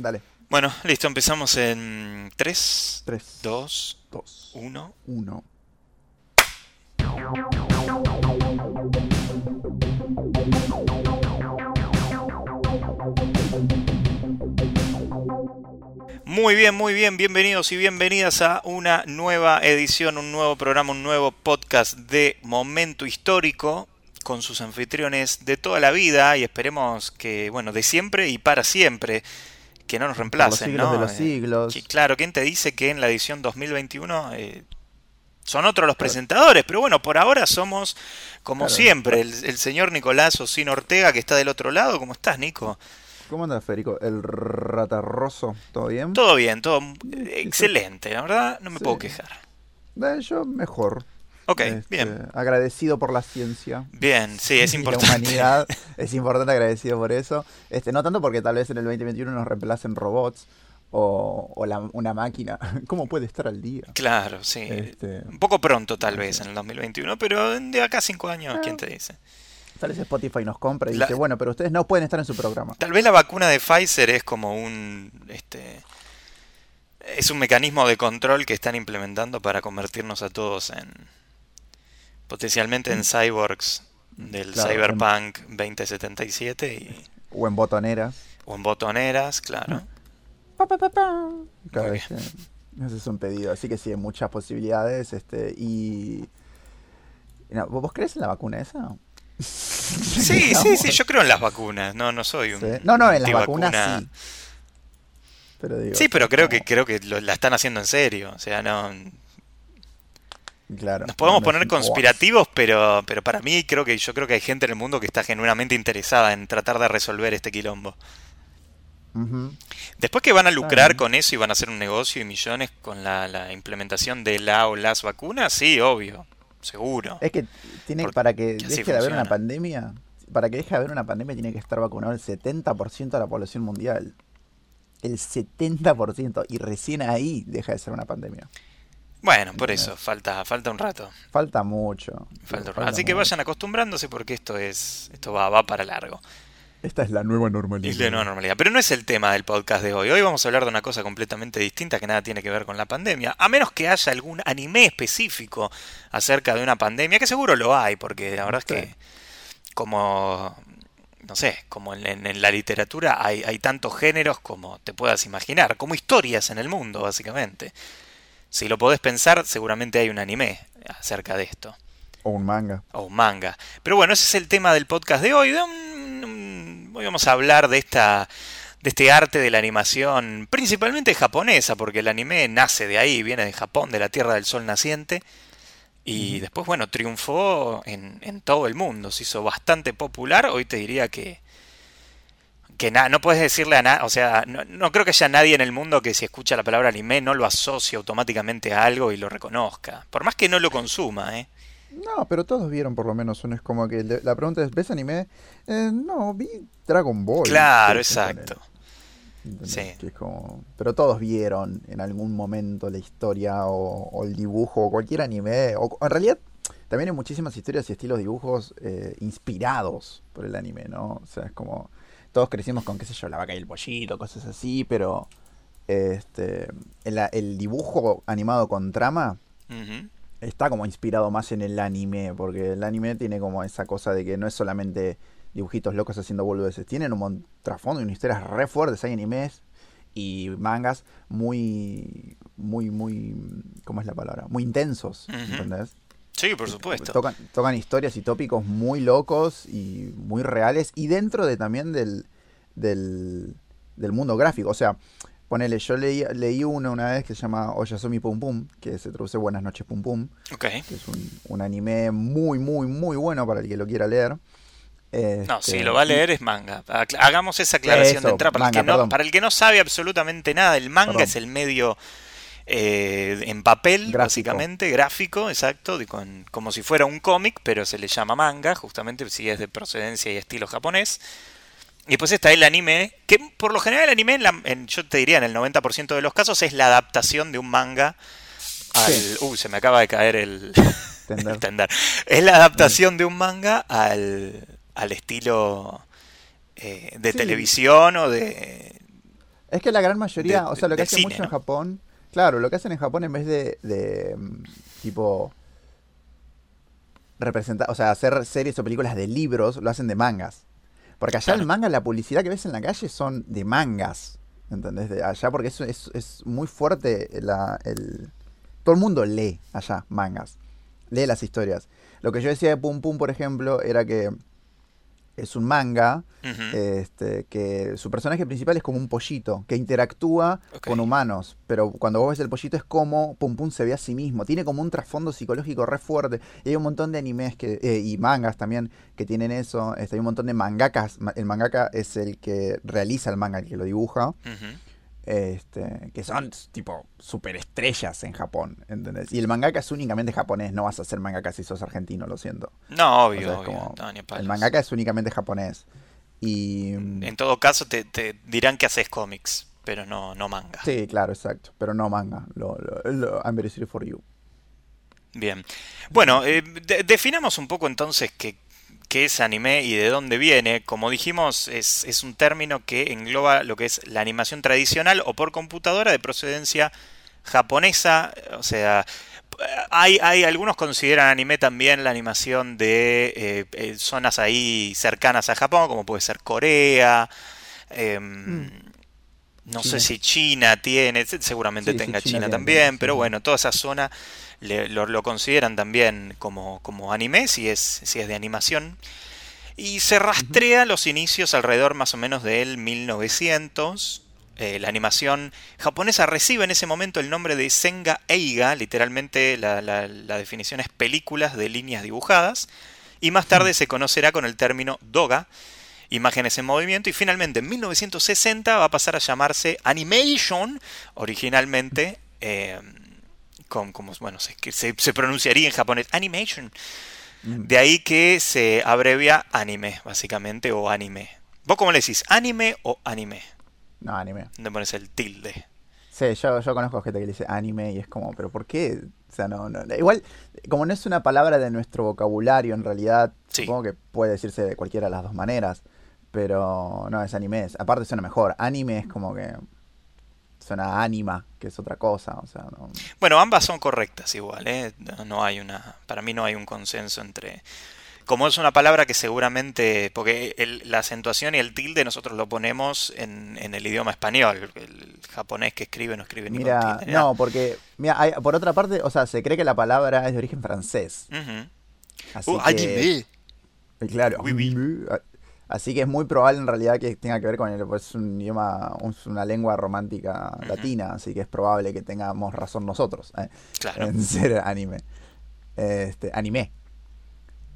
Dale. Bueno, listo, empezamos en 3, 3, 2, 2, 1. 1. Muy bien, muy bien, bienvenidos y bienvenidas a una nueva edición, un nuevo programa, un nuevo podcast de Momento Histórico con sus anfitriones de toda la vida y esperemos que, bueno, de siempre y para siempre, que no nos reemplacen, siglos ¿no? de los Eh, siglos. que, claro, ¿quién te dice que en la edición 2021 eh, son otros los presentadores? Pero bueno, por ahora somos, como Claro. siempre, el, el señor Nicolás Osino Ortega, que está del otro lado. ¿Cómo estás, Nico? ¿Cómo anda, Federico? El ratarroso, ¿todo bien? Todo bien, todo excelente, la verdad, no me Sí. puedo quejar. Eh, yo mejor. Ok, Este, bien. Agradecido por la ciencia. Bien, sí, es importante. La humanidad. es importante agradecido por eso. Este, no tanto porque tal vez en el 2021 nos reemplacen robots o, o la- una máquina. ¿Cómo puede estar al día? Claro, sí. Este, Un poco pronto tal vez en el 2021, pero de acá a cinco años, ¿quién te dice? tal vez Spotify nos compra y La- dice, bueno, pero ustedes no pueden estar en su programa. Tal vez la vacuna de Pfizer es como un este es un mecanismo de control que están implementando para convertirnos a todos en potencialmente en cyborgs del Claro, Cyberpunk 2077 y, O en botoneras. o en botoneras, claro. Pa, pa, pa, pa. Claro, ese es un pedido. Así que sí, hay muchas posibilidades. Este, y. no, ¿Vos crees en la vacuna esa? Sí, sí, sí, yo creo en las vacunas. No, no soy un Sí. No, no, en las vacunas sí. Pero digo, Sí, pero creo que creo que lo- la están haciendo en serio. O sea, no Claro, nos podemos no poner conspirativos, pero pero para mí creo que yo creo que hay gente en el mundo que está genuinamente interesada en tratar de resolver este quilombo. Después que van a lucrar con eso y van a hacer un negocio y millones con la, la implementación de la o las vacunas, sí, obvio, seguro. Es que tiene Porque para que deje de haber una pandemia, para que deje de haber una pandemia tiene que estar vacunado el 70% de la población mundial. El 70% y recién ahí deja de ser una pandemia. Bueno, por eso, falta, falta un rato. Falta mucho. Falta un rato. Así que mucho. vayan acostumbrándose porque esto es, esto va, va para largo. Esta es la nueva normalidad. Es la nueva normalidad. Pero no es el tema del podcast de hoy. Hoy vamos a hablar de una cosa completamente distinta que nada tiene que ver con la pandemia. A menos que haya algún anime específico acerca de una pandemia, que seguro lo hay, porque la verdad es que como, no sé, como en, en- en la literatura hay, hay tantos géneros como te puedas imaginar, como historias en el mundo, básicamente. Si lo podés pensar, seguramente hay un anime acerca de esto O un manga. o un manga. Pero bueno, ese es el tema del podcast de hoy. De un- un- hoy vamos a hablar de esta de este arte de la animación, principalmente japonesa, porque el anime nace de ahí, viene de Japón, de la Tierra del Sol naciente, y después, bueno, triunfó en, en todo el mundo, se hizo bastante popular, hoy te diría que que no puedes decirle a nada, o sea, no, no creo que haya nadie en el mundo que si escucha la palabra anime no lo asocie automáticamente a algo y lo reconozca, por más que no lo consuma, ¿eh? No, pero todos vieron por lo menos uno. Es como que la pregunta es, ¿ves anime? Eh, no, vi Dragon Ball. Claro, exacto. Sí. Que es como... Pero todos vieron en algún momento la historia o, o el dibujo o cualquier anime. O, en realidad, también hay muchísimas historias y estilos de dibujos eh, inspirados por el anime, ¿no? O sea, es como... Todos crecimos con, qué sé yo, la vaca y el pollito, cosas así, pero... Este, el, el dibujo animado con trama está como inspirado más en el anime, porque el anime tiene como esa cosa de que no es solamente dibujitos locos haciendo boludeces, tienen un trasfondo y unas historias re fuertes, hay animes y mangas muy, muy, muy, ¿cómo es la palabra? Muy intensos, Ujú. ¿entendés? Sí, por supuesto. Tocan, tocan historias y tópicos muy locos y muy reales y dentro de también del, del, del mundo gráfico. O sea, ponele, yo leí, leí uno una vez que se llama Oyasumi Pum Pum, que se traduce Buenas noches Pum Pum, Ok. que es un, un anime muy, muy, muy bueno para el que lo quiera leer. No, Este, si lo va a leer es manga. Hagamos esa aclaración Eso, de entrada. Para, manga, el que no, para el que no sabe absolutamente nada, el manga Perdón. es el medio eh, en papel, Gráfico. básicamente, gráfico, exacto, de con, como si fuera un cómic, pero se le llama manga, justamente si es de procedencia y estilo japonés. Y después está el anime, que por lo general el anime, en la- en- yo te diría en el 90% de los casos, es la adaptación de un manga al... Sí. Uy, se me acaba de caer el... Tender. el tender. Es la adaptación de un manga al, al estilo eh, de Sí. televisión o de... Es que la gran mayoría, de- o sea, lo que cine, mucho ¿no? en Japón, claro, lo que hacen en Japón en vez de, de mm, tipo representar, o sea, hacer series o películas de libros, lo hacen de mangas. Porque allá Claro. el manga, la publicidad que ves en la calle son de mangas. ¿Entendés? De allá porque es, es, es muy fuerte la, el... Todo el mundo lee allá mangas. Lee las historias. Lo que yo decía de Pum Pum, por ejemplo, era que es un manga este, que su personaje principal es como un pollito que interactúa con humanos, pero cuando vos ves el pollito es como Pum Pum se ve a sí mismo, tiene como un trasfondo psicológico re fuerte. Y hay un montón de animes que, eh, y mangas también que tienen eso. Este, hay un montón de mangakas. Ma- El mangaka es el que realiza el manga, el que lo dibuja. Este, que son tipo superestrellas en Japón, ¿entendés? Y el mangaka es únicamente japonés, no vas a ser mangaka si sos argentino, lo siento. No, O obvio, sea, obvio. como- no, ni a el mangaka es únicamente japonés. Y En todo caso, te, te dirán que haces cómics, pero no, no manga. Sí, claro, exacto. Pero no manga. Lo, lo- lo- I'm very sorry for you. Bien. Bueno, eh, de- definamos un poco entonces qué, qué es anime y de dónde viene. Como dijimos, es, es un término que engloba lo que es la animación tradicional o por computadora de procedencia japonesa. O sea, hay, hay algunos consideran anime también la animación de eh, eh, zonas ahí cercanas a Japón, como puede ser Corea. em, No China. sé si China tiene, se- seguramente Sí, sí, tenga China también, pero bueno, toda esa zona le- lo, lo consideran también como, como anime, si es, si es de animación. Y se rastrea los inicios alrededor más o menos del 1900. Eh, la animación japonesa recibe en ese momento el nombre de Senga Eiga, literalmente la, la- la definición es películas de líneas dibujadas, y más tarde se conocerá con el término Doga, imágenes en movimiento, y finalmente en 1960 va a pasar a llamarse Animation, originalmente, eh, con, como, bueno, se, que se, se pronunciaría en japonés Animation. Mm. De ahí que se abrevia anime, básicamente, o anime. ¿Vos cómo le decís? ¿Anime o anime? No, anime. ¿Dónde pones el tilde? Sí, yo, yo conozco gente que le dice anime y es como, pero ¿por qué? O sea, no, no. Igual, como no es una palabra de nuestro vocabulario, en realidad, Sí. supongo que puede decirse de cualquiera de las dos maneras. Pero no, es anime. es- Aparte suena mejor. Anime es como que suena a anima, que es otra cosa. O sea, no. Bueno, ambas son correctas igual, ¿eh? No- hay una, para mí no hay un consenso entre... Como es una palabra que seguramente, porque el- la acentuación y el tilde nosotros lo ponemos en, en el idioma español, el japonés que escribe no escribe ni con Mira, tilde ni nada. no, porque, mira, hay- por otra parte, o sea, se cree que la palabra es de origen francés. Así Uh, que, anime. Eh, Claro. Oui, oui. Así que es muy probable en realidad que tenga que ver con el, pues es un idioma, es una lengua romántica latina, así que es probable que tengamos razón nosotros eh, Claro. en ser anime. Este, anime.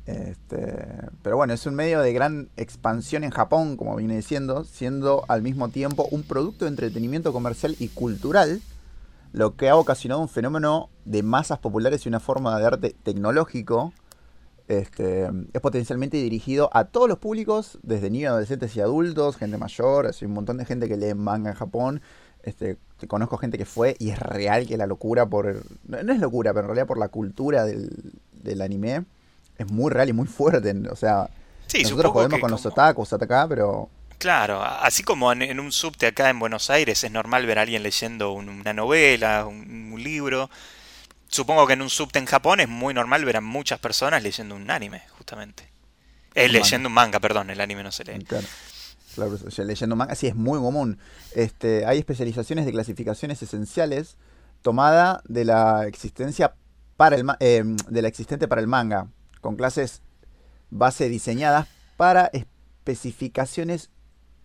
Este, pero bueno, es un medio de gran expansión en Japón, como viene diciendo, siendo al mismo tiempo un producto de entretenimiento comercial y cultural, lo que ha ocasionado un fenómeno de masas populares y una forma de arte tecnológico este, es potencialmente dirigido a todos los públicos, desde niños, adolescentes y adultos, gente mayor, hay un montón de gente que lee manga en Japón. Este, te conozco gente que fue y es real que la locura por... No, es locura, pero en realidad por la cultura del, del anime es muy real y muy fuerte. O sea, Sí, nosotros jodemos con los como- otakus acá, pero... Claro, así como en, en un subte acá en Buenos Aires es normal ver a alguien leyendo un- una novela, un, un libro. Supongo que en un subte en Japón es muy normal ver a muchas personas leyendo un anime, justamente. Eh, leyendo un manga, perdón, el anime no se lee. Claro. Claro, leyendo manga, sí, es muy común. Este, hay especializaciones de clasificaciones esenciales tomada de la existencia para el eh, de la existente para el manga, con clases base diseñadas para especificaciones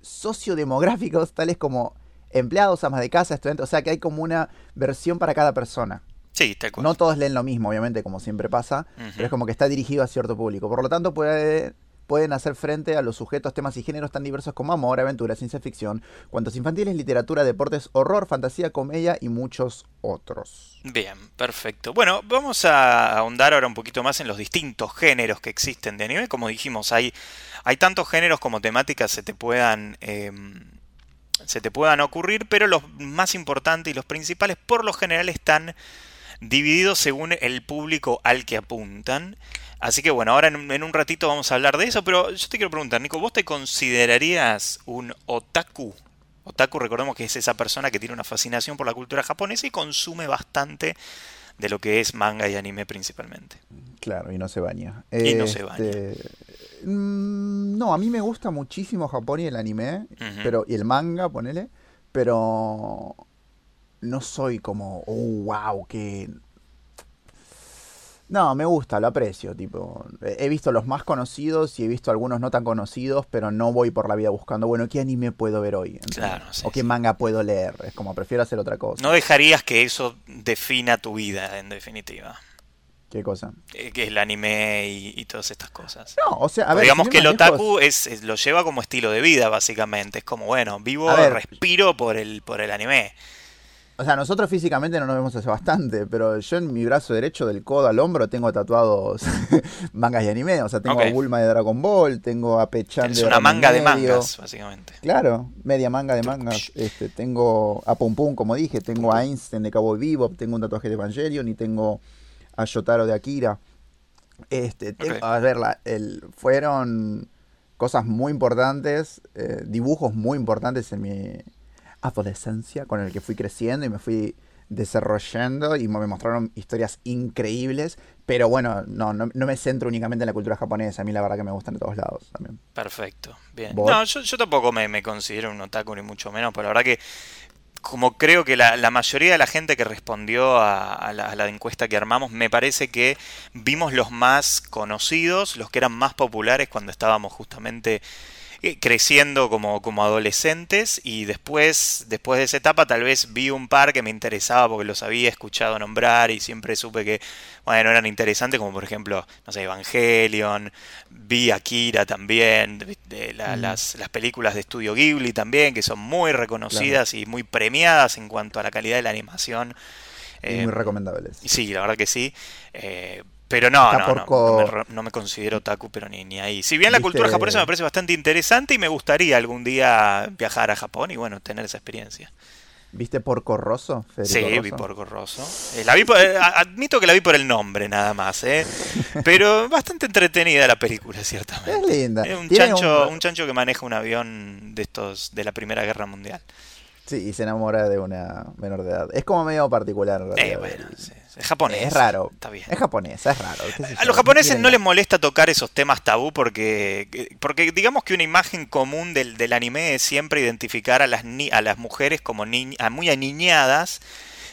sociodemográficos tales como empleados, amas de casa, estudiantes, o sea que hay como una versión para cada persona. Sí, tal cual. No todos leen lo mismo, obviamente, como siempre pasa, pero es como que está dirigido a cierto público. Por lo tanto, puede- pueden hacer frente a los sujetos, temas y géneros tan diversos como amor, aventura, ciencia ficción, cuantos infantiles, literatura, deportes, horror, fantasía, comedia y muchos otros. Bien, perfecto. Bueno, vamos a ahondar ahora un poquito más en los distintos géneros que existen de anime. Como dijimos, hay, hay tantos géneros como temáticas se te puedan em, se te puedan ocurrir, pero los más importantes y los principales por lo general están divididos según el público al que apuntan. Así que bueno, ahora en, un- ratito vamos a hablar de eso, pero yo te quiero preguntar, Nico, ¿vos te considerarías un otaku? Otaku, recordemos que es esa persona que tiene una fascinación por la cultura japonesa y consume bastante de lo que es manga y anime principalmente. Claro, y no se baña. Y no se baña. Este, mm, no, a mí me gusta muchísimo Japón y el anime, pero y el manga, ponele, pero no soy como, oh, wow, que... No, me gusta, lo aprecio, tipo, he visto los más conocidos y he visto algunos no tan conocidos, pero no voy por la vida buscando, bueno, ¿qué anime puedo ver hoy? ¿Entendés? Claro, sí, o qué sí. manga puedo leer, es como, prefiero hacer otra cosa. No dejarías que eso defina tu vida, en definitiva. ¿Qué cosa? Eh, Que es el anime y, y todas estas cosas. No, o sea, a ver, Digamos que el otaku es, es- lo lleva como estilo de vida, básicamente. Es como, bueno, vivo, ver. respiro por el, por el anime. O sea, nosotros físicamente no nos vemos hace bastante, pero yo en mi brazo derecho del codo al hombro tengo tatuados mangas y anime. O sea, tengo a Bulma de Dragon Ball, tengo a Pechan Es de una Ranma y manga de mangas, básicamente. Claro, media manga de mangas. Este, tengo a Pum Pum, como dije, tengo a Einstein de Cowboy Bebop, tengo un tatuaje de Evangelion y tengo a Yotaro de Akira. Este, tengo- a ver, la- el, fueron cosas muy importantes, eh, dibujos muy importantes en mi adolescencia, con el que fui creciendo y me fui desarrollando y me mostraron historias increíbles, pero bueno, no, no, no me centro únicamente en la cultura japonesa, a mí la verdad que me gustan de todos lados también. Perfecto, bien. ¿Vos? No, yo, yo tampoco me, me considero un otaku ni mucho menos, pero la verdad que como creo que la, la mayoría de la gente que respondió a, a la, a la encuesta que armamos, me parece que vimos los más conocidos, los que eran más populares cuando estábamos justamente eh, creciendo como, como adolescentes y después, después de esa etapa tal vez vi un par que me interesaba porque los había escuchado nombrar y siempre supe que, bueno, eran interesantes como por ejemplo, no sé, Evangelion, vi Akira también, de- de la- Mm. las, las películas de Estudio Ghibli también, que son muy reconocidas y muy premiadas en cuanto a la calidad de la animación. Y Eh, muy recomendables. Sí, la verdad que sí. Eh, pero no, no, no, no me, no me considero otaku, pero ni, ni ahí. Si bien la ¿Viste- cultura japonesa me parece bastante interesante y me gustaría algún día viajar a Japón y bueno, tener esa experiencia. ¿Viste Porco Rosso? Sí, vi Rosso? por Rosso. Eh, la vi por- eh, admito que la vi por el nombre nada más, ¿eh? Pero bastante entretenida la película, ciertamente. Es linda. Es un chancho, un- un chancho que maneja un avión de estos de la Primera Guerra Mundial. Sí, y se enamora de una menor de edad. Es como medio particular. en Eh, realidad. bueno, sí, es japonés. Es raro. Está bien. Es japonesa, es raro. A los japoneses no les molesta tocar esos temas tabú porque, porque digamos que una imagen común del, del anime es siempre identificar a las, ni- a las mujeres como ni- a muy aniñadas,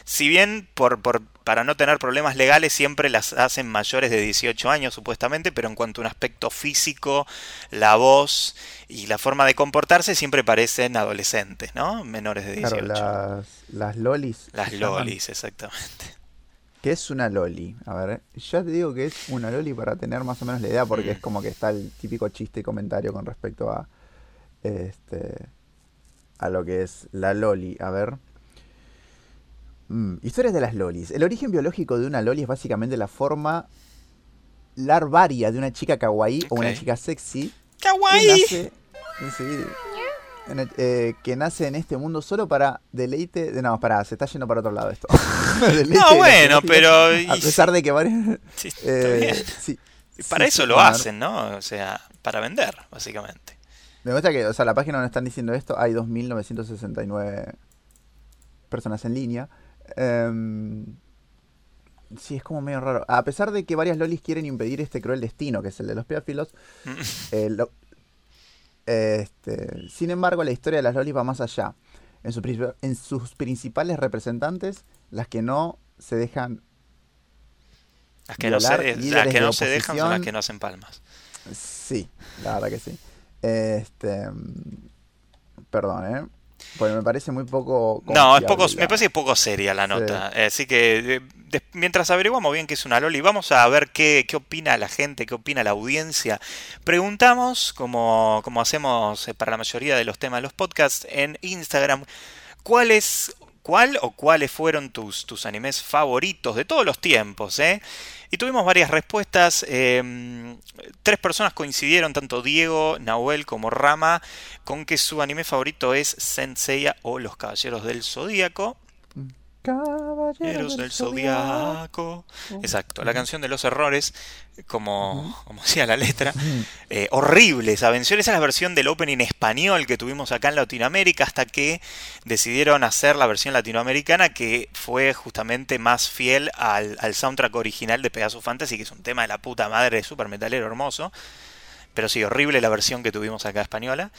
si bien por, por, para no tener problemas legales siempre las hacen mayores de 18 años supuestamente, pero en cuanto a un aspecto físico, la voz y la forma de comportarse siempre parecen adolescentes, ¿no? Menores de 18. Claro, las, las lolis. Las lolis, exactamente. ¿Qué es una loli? A ver, ya te digo que es una loli para tener más o menos la idea, porque Mm. es como que está el típico chiste y comentario con respecto a este a lo que es la loli. A ver. Mm, historias de las lolis. El origen biológico de una loli es básicamente la forma larvaria de una chica kawaii o una chica sexy que ¡Kawaii! nace, sí, en eh, que nace en este mundo solo para deleite. De, no, pará, se está yendo para otro lado esto. No, bueno, pero... A pesar de que varios. Sí, eh, sí, para sí, eso lo hacen, ¿no? O sea, para vender, básicamente. Me gusta que, o sea, la página donde están diciendo esto, hay 2.969 personas en línea. Em, sí, es como medio raro. A pesar de que varias lolis quieren impedir este cruel destino, que es el de los pedófilos, eh, lo- este, sin embargo, la historia de las lolis va más allá. En, su en sus principales representantes, las que no se dejan... Las que no se, las de se dejan son las que no hacen palmas. Sí, la verdad que sí. Este, perdón, ¿eh? Porque me parece muy poco... No, es poco, me parece poco seria la nota. Eh, Así que eh, de- mientras averiguamos bien qué es una Loli, vamos a ver qué, qué opina la gente, qué opina la audiencia. Preguntamos, como, como hacemos eh, para la mayoría de los temas de los podcasts, en Instagram, ¿cuál es, cuál o cuáles fueron tus, tus animes favoritos de todos los tiempos? eh? Y tuvimos varias respuestas. eh, tres personas coincidieron, tanto Diego, Nahuel como Rama, con que su anime favorito es Senseiya o Los Caballeros del Zodíaco. Caballeros del Zodiaco. Exacto, la canción de los errores, como, como decía la letra. Eh, horrible esa versión. Esa es la versión del opening español que tuvimos acá en Latinoamérica hasta que decidieron hacer la versión latinoamericana que fue justamente más fiel al, al soundtrack original de Pegasus Fantasy, que es un tema de la puta madre de super metalero hermoso. Pero sí, horrible la versión que tuvimos acá española.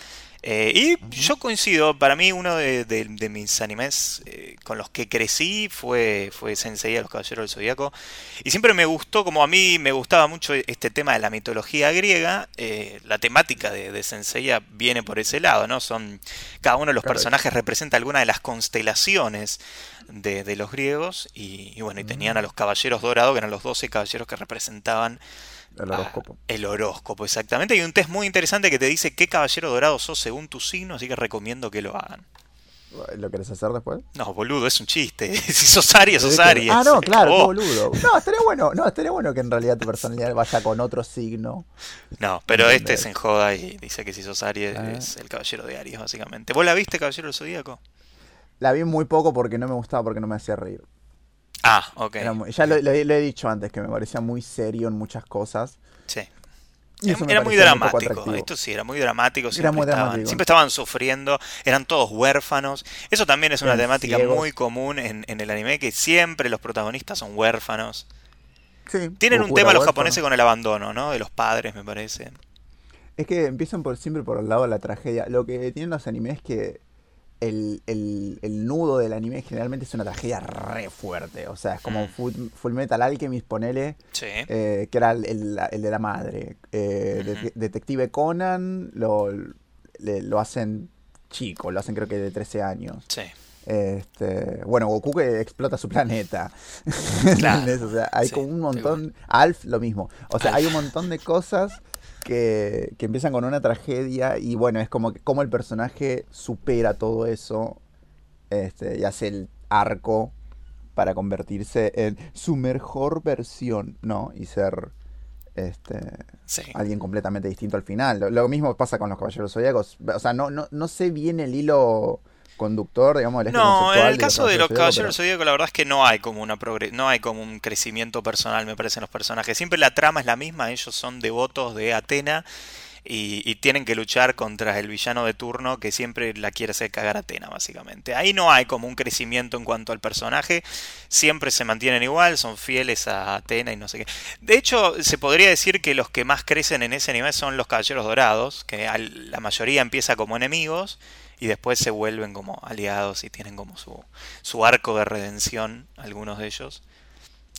Eh, y yo coincido, para mí uno de, mis animes eh, con los que crecí fue, fue Sensei a los Caballeros del Zodíaco. Y siempre me gustó, como a mí me gustaba mucho este tema de la mitología griega, eh, la temática de, de Sensei viene por ese lado, ¿no? Son, cada uno de los personajes representa alguna de las constelaciones de, los griegos. Y, bueno, y tenían a los Caballeros Dorados, que eran los 12 caballeros que representaban el horóscopo. el horóscopo, exactamente. Hay un test muy interesante que te dice qué caballero dorado sos según tu signo, así que recomiendo que lo hagan. ¿Lo querés hacer después? No, boludo, es un chiste. si sos Aries, sos Aries. Ah, no, claro, oh. boludo. No, estaría bueno, no, estaría bueno que en realidad tu personalidad vaya con otro signo. No, pero este se enjoda y dice que si sos Aries ah. es el caballero de Aries, básicamente. ¿Vos la viste, caballero del Zodíaco? La vi muy poco porque no me gustaba, porque no me hacía reír. Ah, ok. ya lo, he dicho antes, que me parecía muy serio en muchas cosas. Sí. Era, muy dramático, esto sí, era muy dramático. Siempre, estaban, siempre estaban sufriendo, eran todos huérfanos. Eso también es una temática muy común en, el anime, que siempre los protagonistas son huérfanos. Sí, Tienen un tema los japoneses con el abandono, ¿no? De los padres, me parece. Es que empiezan por siempre por el lado de la tragedia. Lo que tienen los animes es que el, el, el, nudo del anime generalmente es una tragedia re fuerte. O sea, es como mm. Full, Metal Alchemist, ponele, eh, que era el, de la madre. Eh, Detective Conan lo, lo hacen chico, lo hacen creo que de 13 años. Sí. Este, bueno, Goku que explota su planeta. o sea, hay como un montón. Alf, lo mismo. O sea, hay un montón de cosas que, empiezan con una tragedia y bueno, es como que como el personaje supera todo eso este, y hace el arco para convertirse en su mejor versión, ¿no? Y ser este, alguien completamente distinto al final. Lo, mismo pasa con los Caballeros Zodíacos. O sea, no, no, no sé bien el hilo conductor, digamos, el No, en el caso de los Caballeros Zodíaco, la verdad es que no hay como una no hay como un crecimiento personal, me parecen los personajes. Siempre la trama es la misma, ellos son devotos de Atena y, tienen que luchar contra el villano de turno que siempre la quiere hacer cagar a Atena, básicamente. Ahí no hay como un crecimiento en cuanto al personaje, siempre se mantienen igual, son fieles a Atena y no sé qué. De hecho, se podría decir que los que más crecen en ese anime son los Caballeros Dorados, que la mayoría empieza como enemigos y después se vuelven como aliados y tienen como su, su arco de redención, algunos de ellos.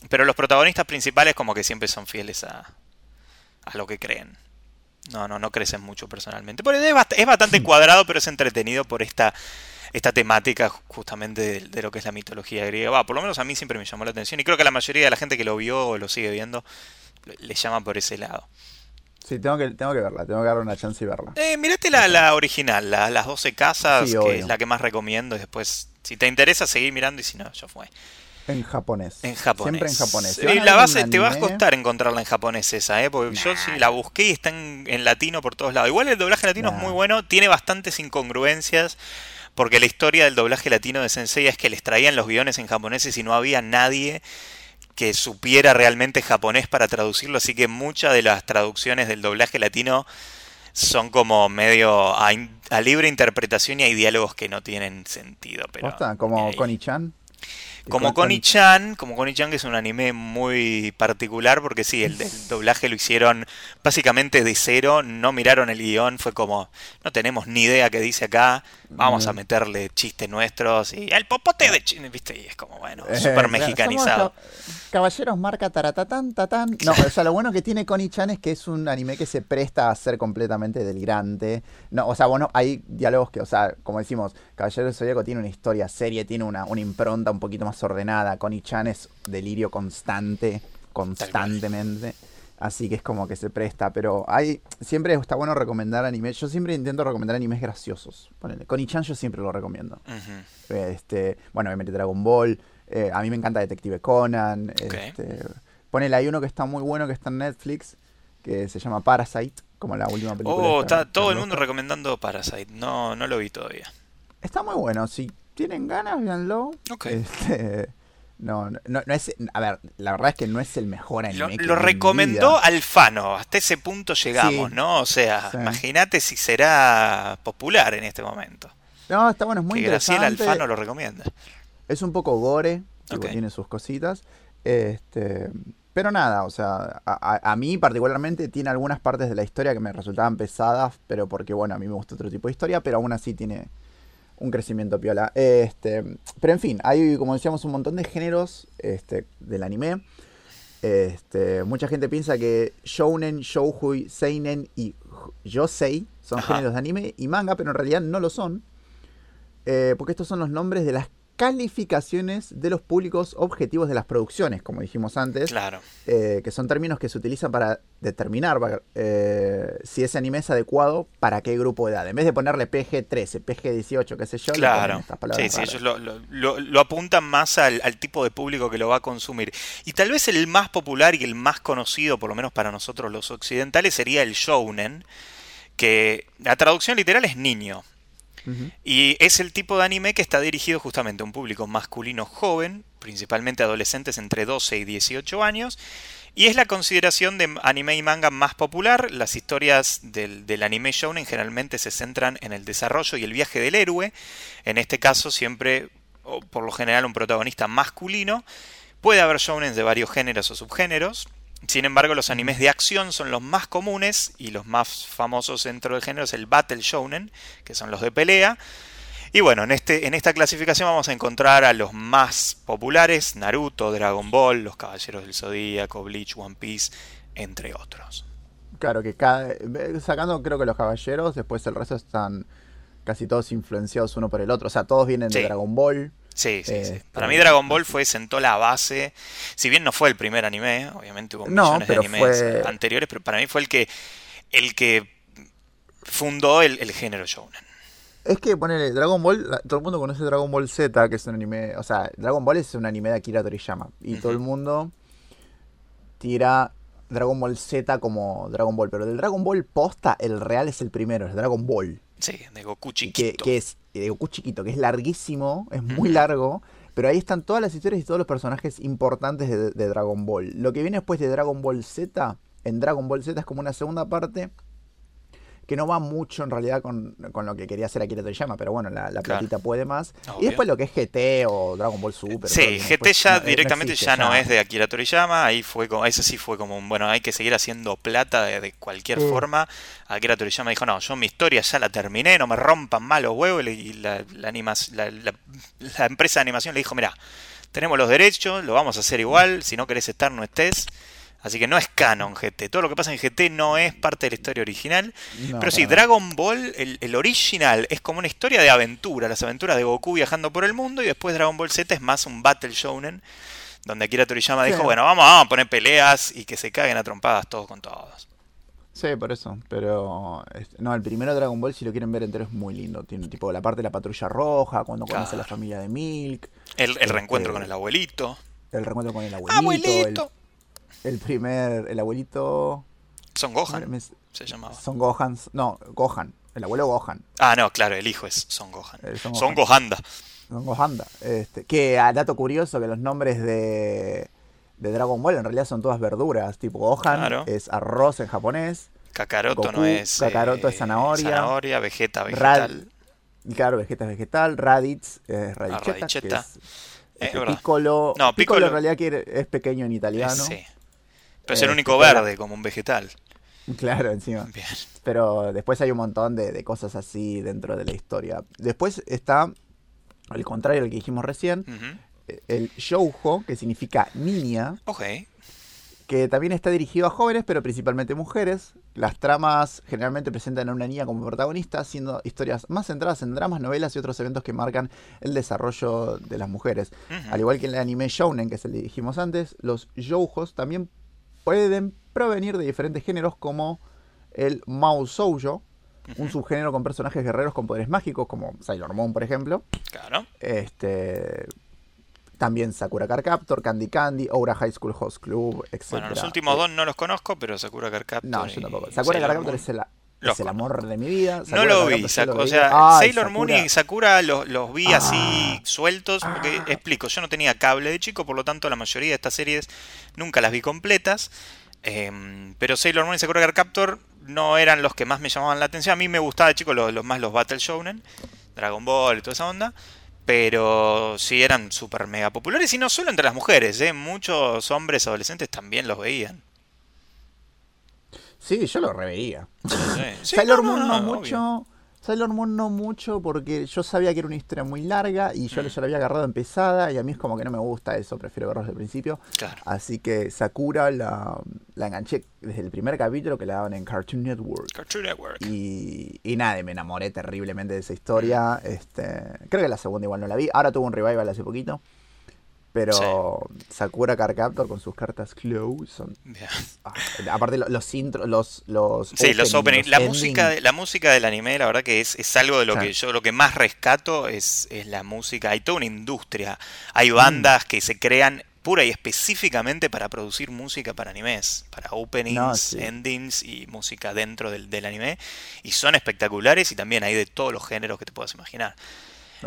Pero los protagonistas principales como que siempre son fieles a, a lo que creen. No, no, no crecen mucho personalmente. es, bastante cuadrado, pero es entretenido por esta, esta temática justamente de, lo que es la mitología griega. Va, por lo menos a mí siempre me llamó la atención y creo que a la mayoría de la gente que lo vio o lo sigue viendo le llama por ese lado. Sí, tengo que, tengo que verla, tengo que darle una chance y verla. Eh, mirate la, la original, la, las 12 casas, que es la que más recomiendo. Y después, si te interesa, seguir mirando y si no, ya fue. En japonés. En japonés. Siempre en japonés. La base, te va a costar encontrarla en japonés esa, ¿eh? Porque yo sí la busqué y está en, en, latino por todos lados. Igual el doblaje latino es muy bueno, tiene bastantes incongruencias. Porque la historia del doblaje latino de Sensei es que les traían los guiones en japoneses y no había nadie que supiera realmente japonés para traducirlo, así que muchas de las traducciones del doblaje latino son como medio a, libre interpretación y hay diálogos que no tienen sentido. Pero, ¿Como Connie-chan? Como Connie-chan, como Connie-chan que es un anime muy particular porque sí, el, doblaje lo hicieron básicamente de cero, no miraron el guion, fue como, no tenemos ni idea qué dice acá, vamos a meterle chistes nuestros y el popote de chile, viste, y es como, bueno, eh, súper mexicanizado. Caballeros marca taratatán, tatán. No, o sea, lo bueno que tiene Connie-chan es que es un anime que se presta a ser completamente delirante. No, o sea, bueno, hay diálogos que, o sea, como decimos, Caballeros Zodíaco tiene una historia seria, tiene una, una impronta un poquito más ordenada. Connie-chan es delirio constante, constantemente. Así que es como que se presta, pero hay siempre está bueno recomendar animes. Yo siempre intento recomendar animes graciosos. Ponele. Connie-chan yo siempre lo recomiendo. este, bueno, obviamente Dragon Ball. Eh, a mí me encanta Detective Conan. Este, ponele, hay uno que está muy bueno que está en Netflix, que se llama Parasite, como la última película. Oh, está todo el mundo recomendando Parasite. No, no lo vi todavía. Está muy bueno. Si tienen ganas, véanlo. Este, No, no, no es. A ver, la verdad es que no es el mejor anime. Lo, lo recomendó Alfano, hasta ese punto llegamos, Sí. ¿no? O sea, Sí. imagínate si será popular en este momento. No, está bueno, es muy que Graciela interesante. Alfano lo recomienda. Es un poco gore, tipo, Ok. tiene sus cositas. Este, pero nada, o sea, a mí particularmente tiene algunas partes de la historia que me resultaban pesadas, pero porque, bueno, a mí me gusta otro tipo de historia, pero aún así tiene un crecimiento piola. Este, pero en fin, hay, como decíamos, un montón de géneros este, del anime. Este, mucha gente piensa que shounen, shouhui, seinen y yosei son Ajá. géneros de anime y manga, pero en realidad no lo son. Eh, porque estos son los nombres de las calificaciones de los públicos objetivos de las producciones, como dijimos antes, Claro. eh, que son términos que se utilizan para determinar eh, si ese anime es adecuado para qué grupo de edad. En vez de ponerle PG-13, PG-18, qué sé yo, Claro, estas palabras sí, sí, ellos lo, lo- lo- lo apuntan más al, al tipo de público que lo va a consumir. Y tal vez el más popular y el más conocido, por lo menos para nosotros los occidentales, sería el shounen, que la traducción literal es niño. Y es el tipo de anime que está dirigido justamente a un público masculino joven, principalmente adolescentes entre 12 y 18 años, y es la consideración de anime y manga más popular. Las historias del, anime shounen generalmente se centran en el desarrollo y el viaje del héroe, en este caso siempre, o por lo general, un protagonista masculino. Puede haber shounens de varios géneros o subgéneros. Sin embargo, los animes de acción son los más comunes y los más famosos dentro del género es el Battle Shounen, que son los de pelea. Y bueno, en, este, en esta clasificación vamos a encontrar a los más populares, Naruto, Dragon Ball, Los Caballeros del Zodíaco, Bleach, One Piece, entre otros. Claro que cada, sacando creo que los caballeros, después el resto están casi todos influenciados uno por el otro. O sea, todos vienen Sí. de Dragon Ball. Sí, sí, sí. Este, Para mí Dragon Ball fue, sentó la base, si bien no fue el primer anime, obviamente hubo No, millones de animes fue- anteriores, pero para mí fue el que, el que fundó el, el género shounen. Es que ponele Dragon Ball, todo el mundo conoce Dragon Ball Z, que es un anime, o sea, Dragon Ball es un anime de Akira Toriyama y todo el mundo tira Dragon Ball Z como Dragon Ball, pero del Dragon Ball posta, el real es el primero, es Dragon Ball, Sí, de Goku chiquito. que es de Goku chiquito, que es larguísimo, es muy largo, pero ahí están todas las historias y todos los personajes importantes de, de Dragon Ball. Lo que viene después de Dragon Ball Z, en Dragon Ball Z es como una segunda parte que no va mucho en realidad con, con lo que quería hacer Akira Toriyama, pero bueno, la, la Claro. platita puede más. Obvio. Y después lo que es GT o Dragon Ball Super. Sí, GT después ya no- no directamente existe ya no es de Akira Toriyama, ahí fue como, ese sí fue como un, bueno, hay que seguir haciendo plata de, de cualquier Mm. forma. Akira Toriyama dijo, no, yo mi historia ya la terminé, no me rompan más los huevos, y la, la, animac- la- la- la empresa de animación le dijo, mira, tenemos los derechos, lo vamos a hacer igual, si no querés estar no estés. Así que no es canon GT, todo lo que pasa en GT no es parte de la historia original. No, Pero sí. Dragon Ball, el, el original, es como una historia de aventura, las aventuras de Goku viajando por el mundo, y después Dragon Ball Z es más un Battle Shonen, donde Akira Toriyama Sí. dijo, bueno, vamos, vamos a poner peleas y que se caguen a trompadas todos con todos. Sí, por eso. Pero este, no, el primero Dragon Ball, si lo quieren ver entero, es muy lindo. Tiene tipo la parte de la patrulla roja, cuando conoce a la Claro. familia de Milk, El, el Este- reencuentro con el abuelito. el reencuentro con el abuelito, el, ¡Abuelito! el primer, el abuelito. Son Gohan, me- se llamaba. Son Gohan, no, Gohan, el abuelo Gohan. Ah, no, claro, el hijo es Son Gohan. El Son Son Gohan. Gohanda. Son Gohanda. Este, que a dato curioso que los nombres de, de Dragon Ball en realidad son todas verduras. Tipo Gohan Claro. es arroz en japonés. Kakaroto no es... Kakaroto es zanahoria. Zanahoria, Vegeta, Rad- vegetal. Y claro, Vegeta es vegetal, Raditz es radicheta, que radicheta. es, Eh, este. Piccolo, No, Piccolo Piccolo- en realidad es pequeño en italiano. Sí. Pero es el Este, único verde, como un vegetal. Claro, encima. Bien. Pero después hay un montón de, de cosas así dentro de la historia. Después está, al contrario del que dijimos recién, Ujú. el shoujo, que significa niña, Ok. que también está dirigido a jóvenes, pero principalmente mujeres. Las tramas generalmente presentan a una niña como protagonista, siendo historias más centradas en dramas, novelas y otros eventos que marcan el desarrollo de las mujeres. Al igual que el anime shounen, que es el que dijimos antes, los youjos también pueden provenir de diferentes géneros como el Mao Shoujo, un subgénero con personajes guerreros con poderes mágicos, como Sailor Moon, por ejemplo. Claro. Este, también Sakura Card Captor, Candy Candy, Aura High School Host Club, etc. Bueno, los últimos dos no los conozco, pero Sakura Card Captor No, yo tampoco. Sakura Sailor Captor es el, Los es el amor de mi vida. No lo vi, o sea, Sailor Moon y Sakura los, los vi así Ah. sueltos, porque explico, yo no tenía cable de chico, por lo tanto la mayoría de estas series nunca las vi completas, em, pero Sailor Moon y Sakura Card Captor no eran los que más me llamaban la atención, a mí me gustaba de chico los, los más los Battle Shonen, Dragon Ball y toda esa onda, pero sí eran súper mega populares y no solo entre las mujeres, ¿eh? muchos hombres adolescentes también los veían. Sí, yo lo reveía. Sí, sí, Sailor no, Moon no, no, obvio. mucho. Sailor Moon no mucho porque yo sabía que era una historia muy larga y Mm. yo ya la había agarrado empezada y a mí es como que no me gusta eso, prefiero verlo desde el principio. Claro. Así que Sakura la, la enganché desde el primer capítulo que la daban en Cartoon Network. Cartoon Network. Y, y nada, me enamoré terriblemente de esa historia. Este, creo que la segunda igual no la vi. Ahora tuvo un revival hace poquito. Pero Sakura Card Captor con sus cartas Close son. Ah, aparte lo- los intros, los, los Sí, los openings. La ending. música, de- la música del anime, la verdad que es, es algo de lo Sí. que yo lo que más rescato es, es la música. Hay toda una industria. Mm. Hay bandas que se crean pura y específicamente para producir música para animes, para openings, No, sí. endings y música dentro del, del anime. Y son espectaculares y también hay de todos los géneros que te puedas imaginar.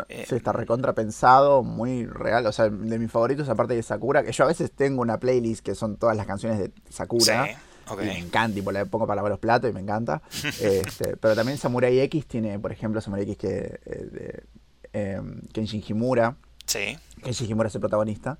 Eh, Sí, está recontra pensado, muy real. O sea, de mis favoritos, aparte de Sakura, que yo a veces tengo una playlist que son todas las canciones de Sakura. Sí, ok. Y me encanta, y por la pongo para lavar los platos y me encanta. Este, pero también Samurai X tiene, por ejemplo, Samurai X que eh, eh, Kenshin Himura. Sí, Kenshin Himura es el protagonista.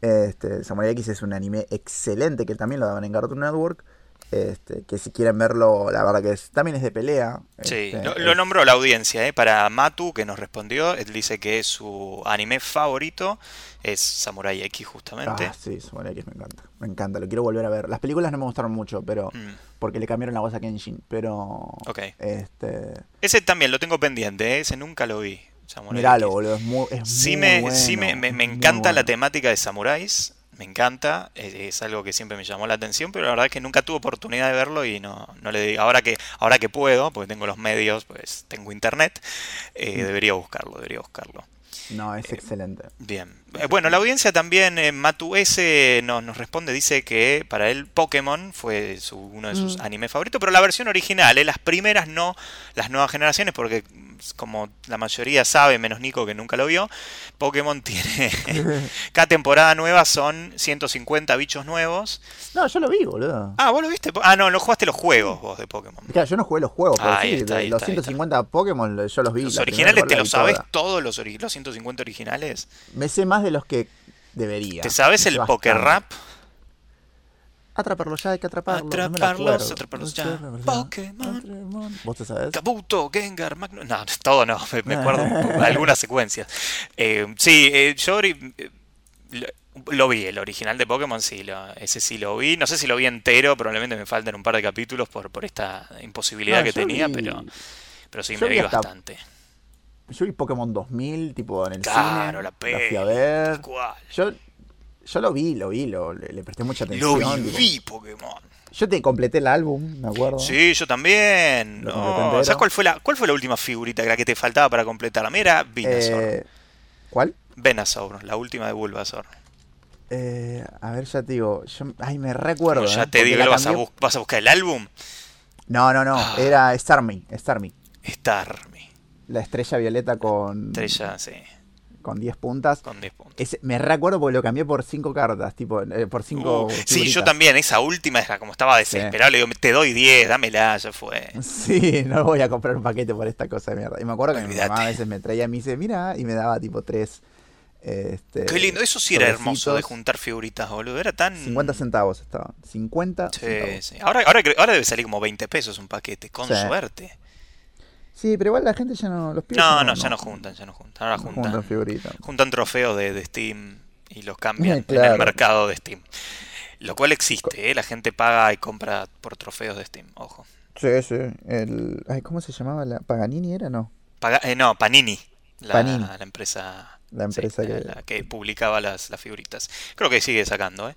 Este, Samurai X es un anime excelente que también lo daban en Cartoon Network. Este, que si quieren verlo, la verdad que es, también es de pelea. Sí, Este, lo, lo es- nombró la audiencia, ¿eh? Para Matu, que nos respondió, él dice que su anime favorito es Samurai X, justamente. Ah, sí, Samurai X me encanta. Me encanta, lo quiero volver a ver. Las películas no me gustaron mucho, pero Mm, porque le cambiaron la voz a Kenshin, pero ok. este Ese también lo tengo pendiente, ¿eh? ese nunca lo vi. Samurai miralo, X. boludo, es muy es Sí, muy me, bueno, sí me, me- encanta la temática de samuráis, me encanta, eh, es algo que siempre me llamó la atención, pero la verdad es que nunca tuve oportunidad de verlo y no, no le digo, ahora que, ahora que puedo, porque tengo los medios, pues tengo internet, eh, Mm. debería buscarlo, debería buscarlo. No, es excelente. Bien. Eh, Bueno, la audiencia también, eh, Matu S nos, nos responde, dice que para él Pokémon fue su- uno de sus Mm. animes favoritos, pero la versión original, eh, las primeras no, las nuevas generaciones, porque como la mayoría sabe, menos Nico que nunca lo vio, Pokémon tiene, cada temporada nueva son 150 bichos nuevos. No, yo lo vi, boludo. Ah, vos lo viste, ah, no, no jugaste los juegos vos de Pokémon. Claro, yo no jugué los juegos, pero sí, está, los está, ahí está. 150 Pokémon yo los vi. Los originales, ¿te lo vi sabes todos los, ori- los 150 originales? Me sé más de los que debería. ¿Te sabes el. Poker Rap? Atraparlo ya, hay que atraparlo. no Atraparlos, acuerdo. atraparlos ya. Pokémon. ¿Vos te sabes? Kabuto, Gengar, Magno... No, todo no, me, me acuerdo algunas secuencias. Eh, sí, eh, yo eh, lo, lo vi, el original de Pokémon, sí, lo- ese sí lo vi. No sé si lo vi entero, probablemente me faltan un par de capítulos por, por esta imposibilidad No, que tenía, vi- pero, pero sí, yo me vi vi hasta- bastante. Yo vi Pokémon 2000, tipo en el Claro, cine. la fui a peli, ver. Yo, yo lo vi, lo vi, lo, le, le presté mucha atención. Lo tipo, viví, Pokémon. Yo te completé el álbum, me acuerdo. Sí, yo también. No. ¿Sabes cuál fue, la, cuál fue la última figurita que, la que te faltaba para completarla? Mira, Venusaur. Eh, ¿Cuál? Venusaur, la última de Bulbasaur. Eh, a ver, ya te digo. Yo, ay, me recuerdo. Ya eh, te digo, la ¿lo vas, a bus- vas a buscar el álbum? No, no, no. Ah. Era Starmie. Starmie. Starmie. La estrella violeta con, Estrella, sí, con 10 puntas. con 10 puntos. Ese- me recuerdo porque lo cambié por 5 cartas, tipo, eh, por 5 Uh, sí, yo también, esa última era como estaba desesperado, le digo, te doy 10, dámela, ya fue. Sí, no voy a comprar un paquete por esta cosa de mierda. Y me acuerdo que mi mamá a veces me traía y me dice, mira, y me daba tipo 3. Este, Qué lindo, eso sí era hermoso de juntar figuritas, boludo, era tan... 50 centavos estaban. 50 Sí, centavos. sí. Ahora, ahora, ahora debe salir como 20 pesos un paquete, con Sí. suerte. Sí, pero igual la gente ya no los pibes No, no, ya no juntan, ya no juntan. Ahora juntan, juntan figuritas. juntan trofeos de, de Steam y los cambian en Claro. el mercado de Steam. Lo cual existe, ¿eh? la gente paga y compra por trofeos de Steam, ojo. Sí, sí. El, ay, ¿Cómo se llamaba? La, ¿Paganini era? No. Paga- eh, no, Panini, la, Panini. la empresa La empresa Sí, que... la que publicaba las, las figuritas. Creo que sigue sacando, ¿eh?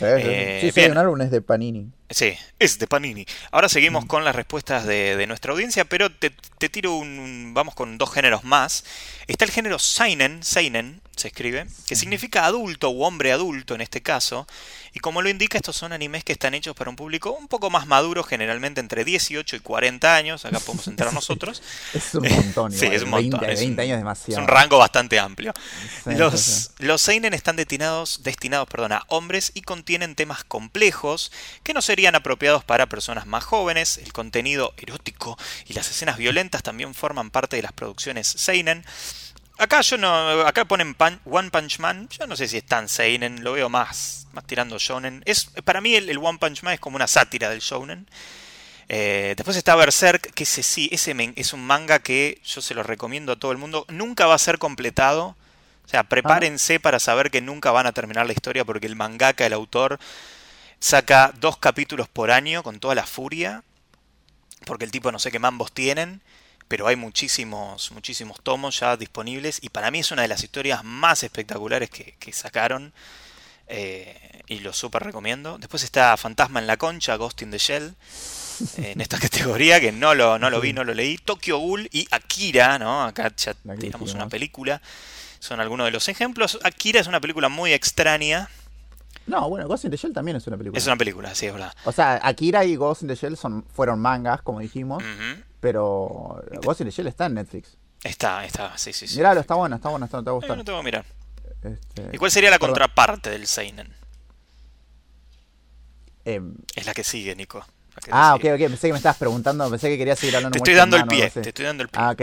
Eh, Eh, sí, sí, bien. un álbum es de Panini. Sí, es de Panini. Ahora Mm. seguimos con las respuestas de, de nuestra audiencia, pero te, te tiro un, un- Vamos con dos géneros más. Está el género Seinen, Seinen se escribe, que significa adulto u hombre adulto en este caso. Y como lo indica, estos son animes que están hechos para un público un poco más maduro, generalmente entre 18 y 40 años. Acá podemos entrar nosotros. Es un montón. Sí, igual, es un montón. 20, es 20 un- años Es demasiado. un rango bastante amplio. Sí, Los, sí. los Seinen están destinados, destinados perdón, a hombres y contienen temas complejos que no serían apropiados para personas más jóvenes. El contenido erótico y las escenas violentas también forman parte de las producciones Seinen. Acá yo no, acá ponen One Punch Man, yo no sé si es tan seinen, lo veo más, más tirando shonen. Es para mí el, One Punch Man es como una sátira del shonen. Eh, después está Berserk, que ese sí, ese es un manga que yo se lo recomiendo a todo el mundo. Nunca va a ser completado. O sea, prepárense para saber que nunca van a terminar la historia porque el mangaka, el autor, saca dos capítulos por año con toda la furia. Porque el tipo no sé qué mambos tienen. Pero hay muchísimos, muchísimos tomos ya disponibles. Y para mí es una de las historias más espectaculares que, que sacaron. eh, y lo súper recomiendo. Después está Fantasma en la Concha, Ghost in the Shell. eh, En esta categoría, que no lo, no lo vi, no lo leí. Tokyo Ghoul y Akira, ¿no? Acá ya tiramos una película. Son algunos de los ejemplos. Akira es una película muy extraña. No, bueno, Ghost in the Shell también es una película. Es una película, sí, es verdad. O sea, Akira y Ghost in the Shell son, fueron mangas, como dijimos, Ujú. Pero Ghost in the Shell está en Netflix. Está, está, sí, sí, sí. Miralo, está bueno, está bueno, está, te va a gustar. no tengo que mirar. Este, ¿Y cuál sería la perdón. contraparte del Seinen? em, Es la que sigue, Nico. que ah, ok, ok, pensé que me estabas preguntando, pensé que querías seguir hablando Te estoy dando el pie, te estoy dando el pie. Ah, ok.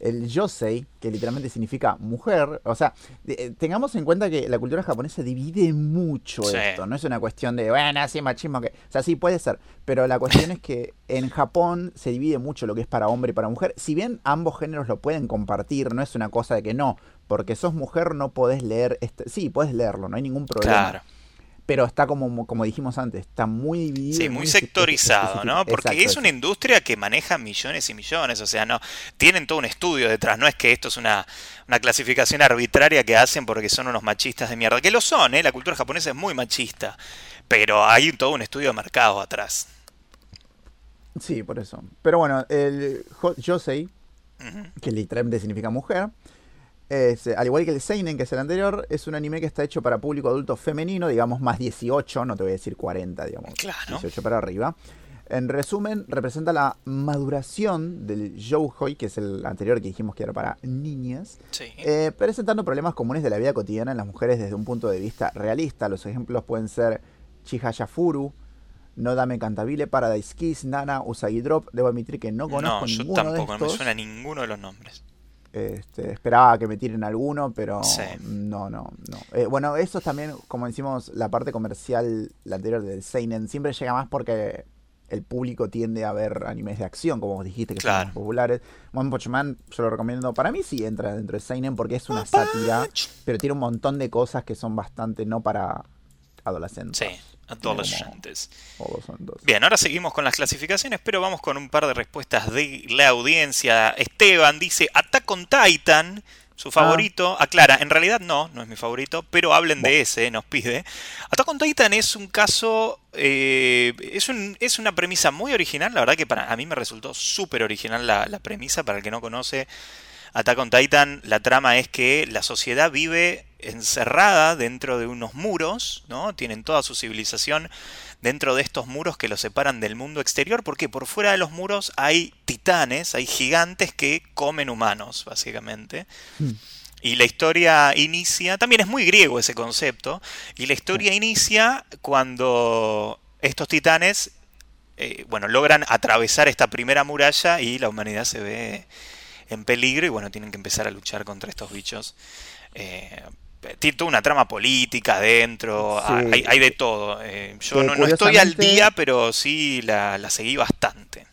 El yosei, que literalmente significa mujer, o sea, eh, tengamos en cuenta que la cultura japonesa divide mucho Sí. esto, no es una cuestión de, bueno, así machismo que... O sea, sí puede ser, pero la cuestión es que en Japón se divide mucho lo que es para hombre y para mujer, si bien ambos géneros lo pueden compartir, no es una cosa de que no, porque sos mujer no podés leer, este... sí, podés leerlo, no hay ningún problema. Claro. Pero está como, como dijimos antes, está muy dividido. Sí, muy sectorizado, ¿no? Porque Exacto, es una industria que maneja millones y millones, o sea, no tienen todo un estudio detrás, no es que esto es una, una clasificación arbitraria que hacen porque son unos machistas de mierda, que lo son, ¿eh? La cultura japonesa es muy machista, pero hay todo un estudio de mercado atrás. Sí, por eso. Pero bueno, el jo- Yosei, Ujú. que literalmente significa mujer, es, al igual que el Seinen, que es el anterior, es un anime que está hecho para público adulto femenino, digamos más 18, no te voy a decir 40, digamos. Claro. 18 para arriba. En resumen, representa la maduración del Youhoi, que es el anterior que dijimos que era para niñas, Sí. eh, presentando problemas comunes de la vida cotidiana en las mujeres desde un punto de vista realista. Los ejemplos pueden ser Chihaya Furu, No Dame Cantabile, Paradise Kiss, Nana, Usagi Drop. Debo admitir que no conozco No, yo ninguno tampoco, de no me estos. suena ninguno de los nombres. Este, esperaba que me tiren alguno, pero Sí. no, no, no. Eh, bueno, eso también, como decimos, la parte comercial, la anterior del Seinen, siempre llega más porque el público tiende a ver animes de acción, como vos dijiste, que son más populares. One Punch Man, yo lo recomiendo. Para mí sí entra dentro de Seinen porque es una sátira, pero tiene un montón de cosas que son bastante no para adolescentes. Sí, adolescentes. Bien, ahora seguimos con las clasificaciones, pero vamos con un par de respuestas de la audiencia. Esteban dice Attack on Titan, su favorito. Aclara, en realidad no, no es mi favorito, pero hablen de ese, nos pide. Attack on Titan es un caso, eh, es, un- es una premisa muy original, la verdad que para a mí me resultó súper original la, la premisa, para el que no conoce. Attack on Titan, la trama es que la sociedad vive encerrada dentro de unos muros, ¿no? Tienen toda su civilización dentro de estos muros que los separan del mundo exterior, porque por fuera de los muros hay titanes, hay gigantes que comen humanos, básicamente. Hmm. Y la historia inicia, también es muy griego ese concepto, y la historia inicia cuando estos titanes, eh, bueno, logran atravesar esta primera muralla y la humanidad se ve en peligro y bueno, tienen que empezar a luchar contra estos bichos. Eh, tiene toda una trama política adentro, Sí. hay, hay de todo. Eh, yo no, no estoy al día, pero sí la, la seguí bastante.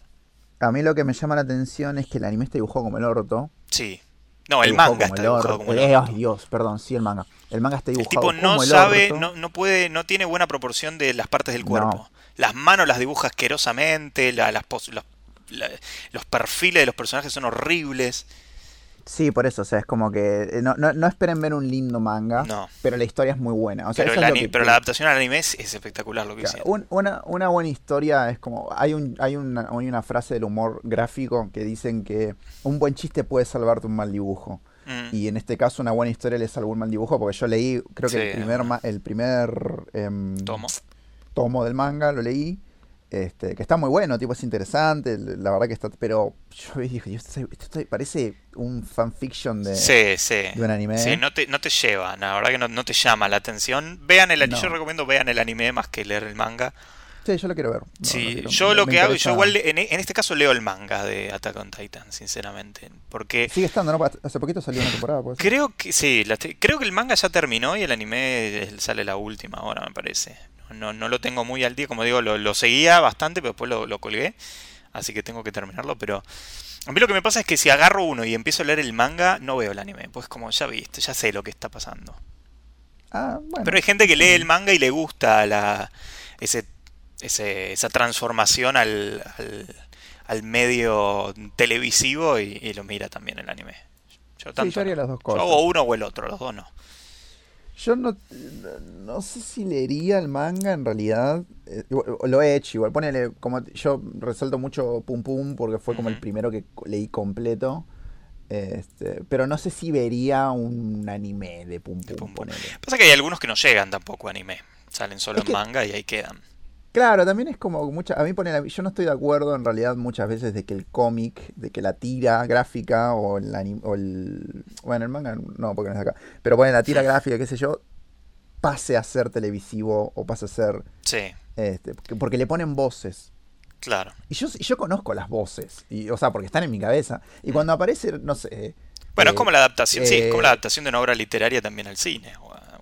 A mí lo que me llama la atención es que el anime está dibujado como el orto. Sí. No, el manga está el dibujado como el Eh, orto. ay, Dios, perdón, sí, el manga. El manga está El dibujado tipo no como el sabe, orto. no, no puede, no tiene buena proporción de las partes del No. cuerpo. Las manos las dibuja asquerosamente, la- las pos- los, la- los perfiles de los personajes son horribles. Sí, por eso, o sea, es como que eh, no, no, no esperen ver un lindo manga, No. pero la historia es muy buena. O sea, Pero, eso el es lo ani- que pero te- la adaptación al anime es, es espectacular lo que Claro, hicieron. un- una, una buena historia es como. Hay, un, hay, una, hay una frase del humor gráfico que dicen que un buen chiste puede salvarte un mal dibujo. Mm. Y en este caso, una buena historia le salvó un mal dibujo porque yo leí, creo que Sí. el primer, el primer em, Tomo. tomo del manga, lo leí. Este, que está muy bueno, tipo es interesante, la verdad que está, pero yo dije, yo esto, esto parece un fanfiction de, Sí, sí. de un anime. Sí, no te, no te lleva, la verdad que no, no te llama la atención. Vean el anime, No. yo recomiendo vean el anime más que leer el manga. Sí, yo lo quiero ver. No, Sí, lo quiero- yo lo que hago, yo igual en, en este caso leo el manga de Attack on Titan, sinceramente. Porque Sigue estando, ¿no? Hace poquito salió una temporada, pues. creo que sí, la creo que el manga ya terminó y el anime sale la última ahora, me parece. No, no lo tengo muy al día, como digo, lo, lo seguía bastante, pero después lo, lo colgué. Así que tengo que terminarlo, pero a mí lo que me pasa es que si agarro uno y empiezo a leer el manga, no veo el anime. Pues como ya viste, ya sé lo que está pasando. Ah, bueno. Pero hay gente que lee el manga y le gusta la, ese, ese- esa transformación al, al, al medio televisivo y, y lo mira también el anime. Yo, Sí, yo haría las dos Yo cosas. hago uno o el otro, los dos no. Yo no, no sé si leería el manga en realidad. Eh, lo he hecho igual. Ponele, como yo resalto mucho Pum Pum porque fue como el primero que leí completo. Este, pero no sé si vería un anime de Pum Pum, Pum Pum. ponele. Pasa que hay algunos que no llegan tampoco a anime. Salen solo Es en que- manga y ahí quedan. Claro, también es como mucha, a mí ponele, yo no estoy de acuerdo en realidad muchas veces de que el cómic, de que la tira gráfica o el, anim- o el bueno, el manga no, porque no es acá, pero ponen la tira gráfica, qué sé yo, pase a ser televisivo o pase a ser Sí, este, porque- le ponen voces. claro. Y yo, yo conozco las voces, y, o sea, porque están en mi cabeza. Y cuando aparece, no sé. Bueno, eh, es como la adaptación, sí, es como la eh, adaptación de una obra literaria también al cine.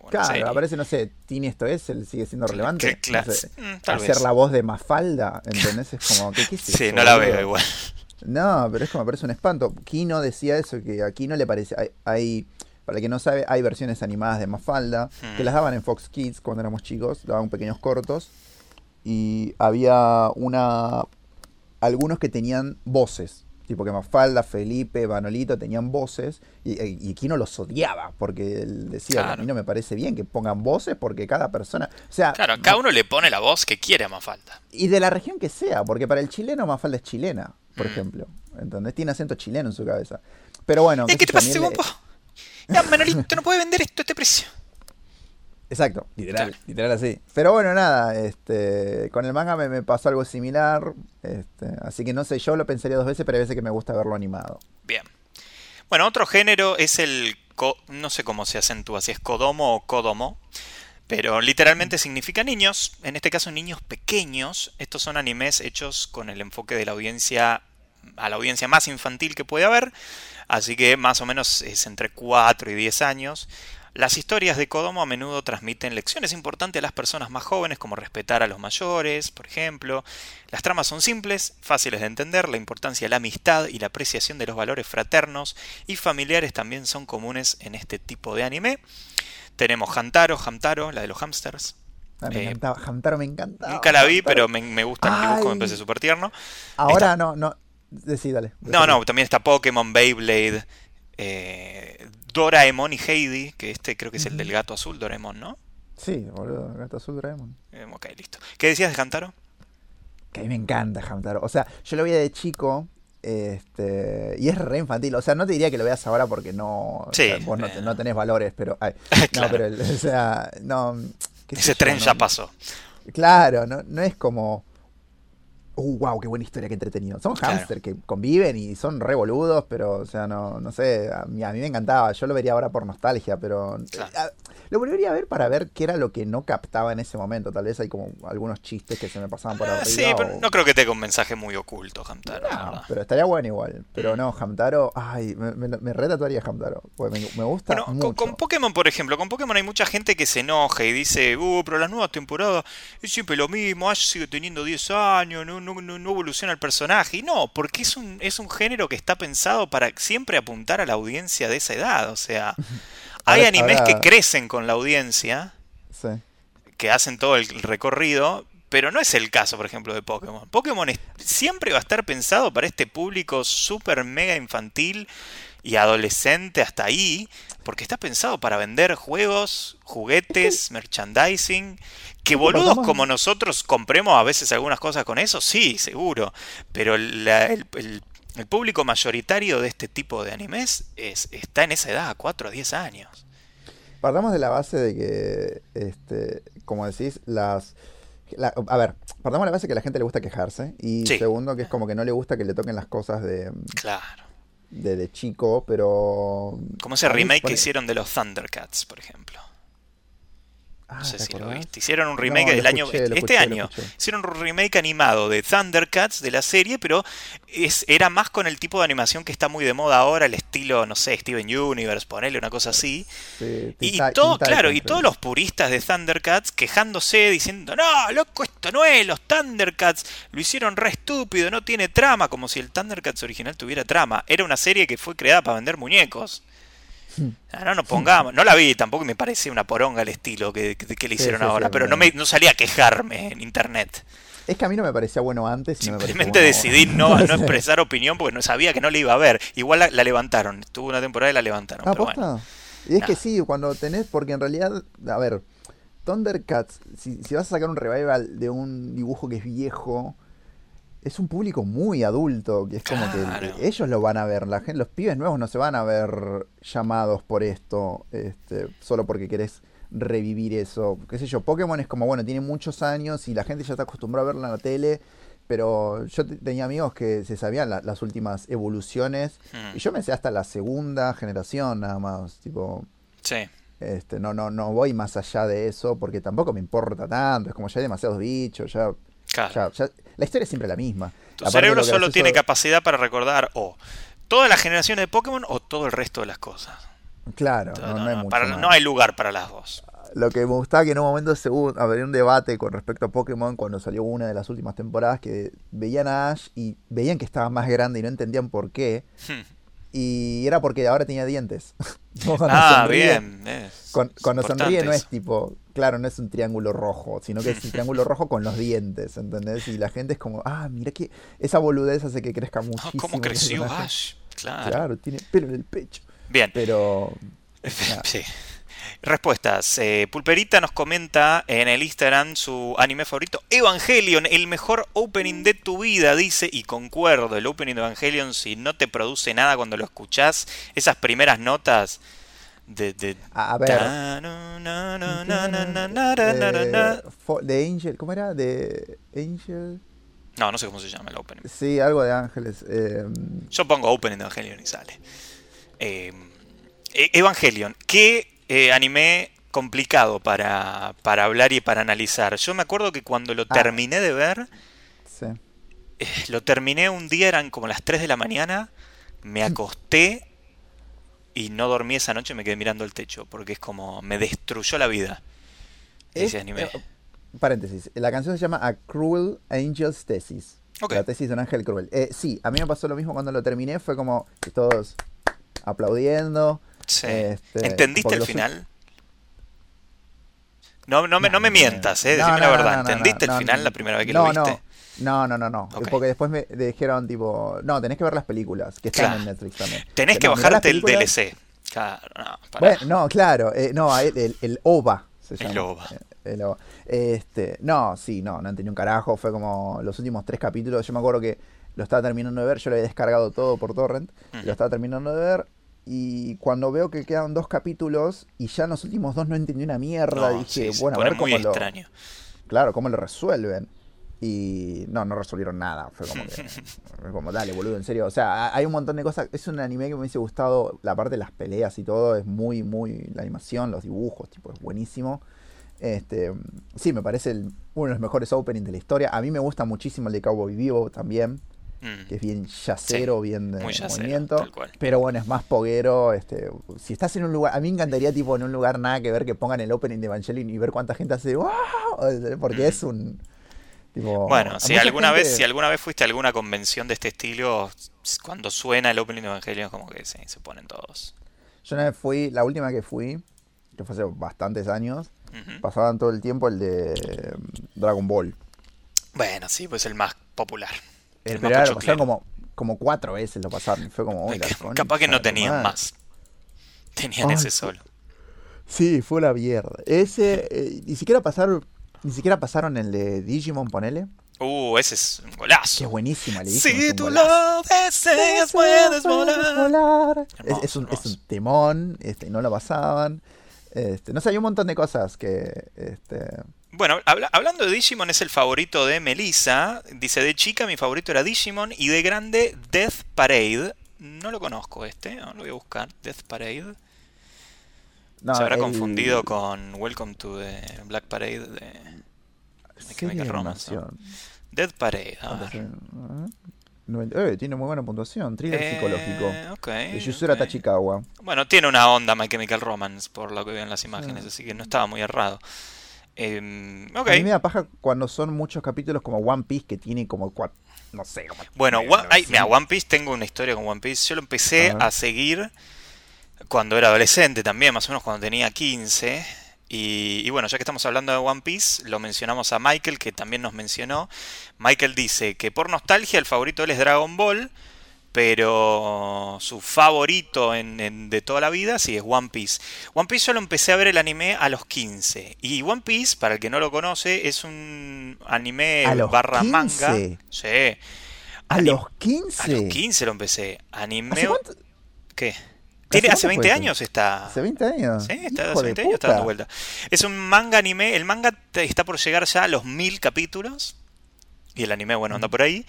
O Claro, serie. aparece, no sé, Tini esto es, él sigue siendo relevante. que- no sé, mm, tal hacer vez. la voz de Mafalda, ¿entendés? Es como, ¿qué, qué es Sí, eso, no la veo igual. No, pero es como me parece un espanto. Kino decía eso, que a Kino le parece. Hay, hay- para el que no sabe, hay versiones animadas de Mafalda que Hmm. las daban en Fox Kids cuando éramos chicos, daban pequeños cortos. Y había una. Algunos que tenían voces. Tipo que Mafalda, Felipe, Manolito tenían voces. Y, y Kino los odiaba. Porque él decía: Claro. A mí no me parece bien que pongan voces porque cada persona. O sea, Claro, cada uno le pone la voz que quiere a Mafalda. y de la región que sea, porque para el chileno Mafalda es chilena, por Mm. ejemplo. ¿Entendés? Tiene acento chileno en su cabeza. Pero bueno. ¿Eh, qué ¿Qué te pasa, le- Ya, Manolito no puede vender esto a este precio. Exacto, literal, literal así. Pero bueno, nada, este, con el manga me, me pasó algo similar. Este, así que no sé, yo lo pensaría dos veces, pero hay veces que me gusta verlo animado. Bien. Bueno, otro género es el... co- no sé cómo se acentúa, si es Kodomo o Kodomo. Pero literalmente significa niños, en este caso niños pequeños. Estos son animes hechos con el enfoque de la audiencia a la audiencia más infantil que puede haber. Así que más o menos es entre 4 y 10 años. Las historias de Kodomo a menudo transmiten lecciones importantes a las personas más jóvenes, como respetar a los mayores, por ejemplo. Las tramas son simples, fáciles de entender, la importancia de la amistad y la apreciación de los valores fraternos y familiares también son comunes en este tipo de anime. Tenemos Hantaro, Hamtaro, la de los hamsters. Ah, me Eh, encantaba, Hamtaro me encantaba. Nunca la vi, Hamtaro. pero me, me gusta el dibujo, me parece súper tierno. Ahora no, no. Dale. No, no, también está Pokémon, Beyblade, eh, Doraemon y Heidi, que este creo que es el del gato azul, Doraemon, ¿no? Sí, boludo, Gato Azul Doraemon. Eh, ok, listo. ¿Qué decías de Hantaro? Que a mí me encanta Hamtaro. O sea, yo lo veía de chico. Este, y es re infantil. O sea, no te diría que lo veas ahora porque no. Sí, o sea, vos no, eh. no tenés valores, pero. ay, Claro. No, pero. O sea, no. Ese yo, tren no- ya pasó. Claro, no, no es como. Uh, wow, qué buena historia, qué entretenido. Son Claro. hámster que conviven y son re boludos, pero, o sea, no, no sé, a mí, a mí me encantaba. Yo lo vería ahora por nostalgia, pero. Claro. Lo volvería a ver para ver qué era lo que no captaba en ese momento. Tal vez hay como algunos chistes que se me pasaban por Ah, arriba. sí, pero o- no creo que tenga un mensaje muy oculto, Hamtaro, No, pero estaría bueno igual. Mm. Pero no, Hamtaro, ay, me, me, me retatuaría Hamtaro. porque me, me gusta Bueno, con, mucho. con Pokémon, por ejemplo, con Pokémon hay mucha gente que se enoja y dice, uh, pero las nuevas temporadas es siempre lo mismo, Ash sigue teniendo 10 años, no, no, no, no evoluciona el personaje. Y no, porque es un, es un género que está pensado para siempre apuntar a la audiencia de esa edad. O sea, hay Ahora- animes ahora- que crecen con la audiencia, Sí. que hacen todo el recorrido, pero no es el caso, por ejemplo, de Pokémon. Pokémon es- siempre va a estar pensado para este público súper mega infantil y adolescente hasta ahí, porque está pensado para vender juegos, juguetes, merchandising. Que boludos como nosotros compremos a veces algunas cosas con eso, sí, seguro. Pero el, el, público mayoritario de este tipo de animes es, está en esa edad, 4 o 10 años. Partamos de la base de que, este, como decís, las... a ver, partamos de la base que a la gente le gusta quejarse. Y segundo, que es como que no le gusta que le toquen las cosas de... Claro de, chico, pero... Como ese remake que hicieron de los Thundercats, por ejemplo. No ah, sé si lo viste. Hicieron un remake del año. este año. Hicieron un remake animado de Thundercats de la serie, pero es, era más con el tipo de animación que está muy de moda ahora, el estilo, no sé, Steven Universe, ponerle una cosa así. y todo, claro, y todos los puristas de Thundercats quejándose, diciendo, no, loco, esto no es, los Thundercats lo hicieron re estúpido, no tiene trama, como si el Thundercats original tuviera trama. Era una serie que fue creada para vender muñecos. Ah, no nos pongamos, no la vi, tampoco me parece una poronga el estilo que, le hicieron ahora, pero no, me, no salía a quejarme en internet. Es que a mí no me parecía bueno antes. Simplemente decidí no, no expresar opinión porque no sabía que no le iba a ver. Igual la, levantaron, estuvo una temporada y la levantaron. Ah, y es que sí, cuando tenés, porque en realidad, a ver, Thundercats, si, si vas a sacar un revival de un dibujo que es viejo, es un público muy adulto, que es como que ellos lo van a ver, la gente, los pibes nuevos no se van a ver llamados por esto, este, solo porque querés revivir eso. Qué sé yo, Pokémon es como, bueno, tiene muchos años y la gente ya está acostumbrada a verla en la tele, pero yo tenía amigos que se sabían las últimas evoluciones hmm. y yo me sé hasta la segunda generación nada más, tipo... Sí. Este, no, no, no voy más allá de eso porque tampoco me importa tanto, es como ya hay demasiados bichos, ya la historia es siempre la misma. Tu cerebro solo tiene capacidad para recordar o toda la generación de Pokémon o todo el resto de las cosas. Claro, no, hay lugar para las dos. Lo que me gustaba que en un momento se hubo, había un debate con respecto a Pokémon cuando salió una de las últimas temporadas que veían a Ash y veían que estaba más grande y no entendían por qué. Hmm. Y era porque ahora tenía dientes. ah, bien. cuando sonríe no es tipo, claro, no es un triángulo rojo, sino que es un triángulo rojo con los dientes, ¿entendés? Y la gente es como, ah, mira que esa boludez hace que crezca ah, muchísimo. ¿Cómo creció Ash? Claro. Claro, tiene pelo en el pecho. Bien. Pero... Sí. Respuestas. Eh, Pulperita nos comenta en el Instagram su anime favorito, Evangelion, el mejor opening de tu vida, dice, y concuerdo, el opening de Evangelion, si no te produce nada cuando lo escuchás, esas primeras notas de... de a ver. De Angel, ¿cómo era? De Angel... No, no sé cómo se llama el opening. Sí, algo de Ángeles. Yo pongo opening de Evangelion y sale. Evangelion, ¿qué eh, anime complicado para, hablar y para analizar. Yo me acuerdo que cuando lo ah. terminé de ver, eh, lo terminé un día, eran como las 3 de la mañana, me acosté y no dormí esa noche, me quedé mirando el techo, porque es como, me destruyó la vida ese anime. Eh, paréntesis, la canción se llama A Cruel Angel's Thesis. La tesis de un ángel cruel. sí, a mí me pasó lo mismo cuando lo terminé, fue como todos aplaudiendo. Este, ¿Entendiste el final? No, no, me, no me mientas, eh, decime la verdad. ¿Entendiste el final la primera vez que lo viste? No, no, no, no. Porque después me dijeron, tipo, no, tenés que ver las películas, que están en Netflix también. Tenés que bajarte el DLC. Claro, no, bueno, no, claro, eh, no, el, el, OVA se llama. El OVA. El OVA. Este, no, sí, no, no entendí un carajo. Fue como los últimos tres capítulos. Yo me acuerdo que lo estaba terminando de ver, yo lo había descargado todo por Torrent. Lo estaba terminando de ver y cuando veo que quedan dos capítulos y ya en los últimos dos no entendí una mierda, dije, bueno, a ver cómo lo. Claro, cómo lo resuelven. Y no, no resolvieron nada. Fue como que. como, dale, boludo, en serio. O sea, hay un montón de cosas. Es un anime que me hubiese gustado. La parte de las peleas y todo es muy, muy. La animación, los dibujos, tipo, es buenísimo. Este, sí, me parece uno de los mejores openings de la historia. A mí me gusta muchísimo el de Cowboy Vivo también. Mm. que es bien yacero, bien de movimiento. Pero bueno, es más poguero. Este, si estás en un lugar, a mí me encantaría tipo en un lugar nada que ver que pongan el opening de Evangelion y ver cuánta gente hace ¡Wow! Porque mm. es un bueno, si alguna vez, si alguna vez fuiste a alguna convención de este estilo, cuando suena el opening de Evangelion como que se ponen todos. Yo una vez fui, la última que fui, que fue hace bastantes años, pasaban todo el tiempo el de Dragon Ball. Bueno, sí, pues el más popular. Pero, pasaban como como cuatro veces lo pasaron. Fue como, la Capaz que no tenían más. Tenían Ay, ese qué- solo. Sí, fue la mierda. Ese, eh, ni siquiera pasaron, ni siquiera pasaron el de Digimon, ponele. Uh, ese es un Que golazo. es buenísima, le dije. Si tú lo deseas, puedes volar. Es, Hermoso, es un, es un temón, este, no lo pasaban. Este, no sé, hay un montón de cosas que, este, Bueno, habla- hablando de Digimon, es el favorito de Melissa. Dice, de chica mi favorito era Digimon y de grande Death Parade. No lo conozco este, no lo voy a buscar. Death Parade. no, Se habrá el- confundido con Welcome to the Black Parade de Chemical de Romance. Death Parade. a ¿Cuánto ver. eh, tiene muy buena puntuación. Thriller Eh, psicológico. De Yusura. Tachikawa. Bueno, tiene una onda My Chemical Romance por lo que veo en las imágenes, así que no estaba muy errado. Em. A mí me da paja cuando son muchos capítulos como One Piece que tiene como cuatro, no sé, como Bueno, One- ay, nueve, mira. One Piece, tengo una historia con One Piece. Yo lo empecé A seguir cuando era adolescente también, más o menos cuando tenía 15. Y, y bueno, ya que estamos hablando de One Piece, lo mencionamos a Michael, que también nos mencionó. Michael dice que por nostalgia el favorito él es Dragon Ball, pero su favorito en, en- de toda la vida sí es One Piece. One Piece yo lo empecé a ver el anime a los 15. Y One Piece, para el que no lo conoce, es un anime ¿A los barra 15? manga. Sí. A Anim- los 15. A los 15 lo empecé. Anime. ¿Qué? Tiene, hace cuánto 20 fue eso? años está. Hace 20 años. Sí, está hace de 20 años está dando vuelta. Es un manga anime. El manga está por llegar ya a los 1000 capítulos. Y el anime, bueno, anda por ahí.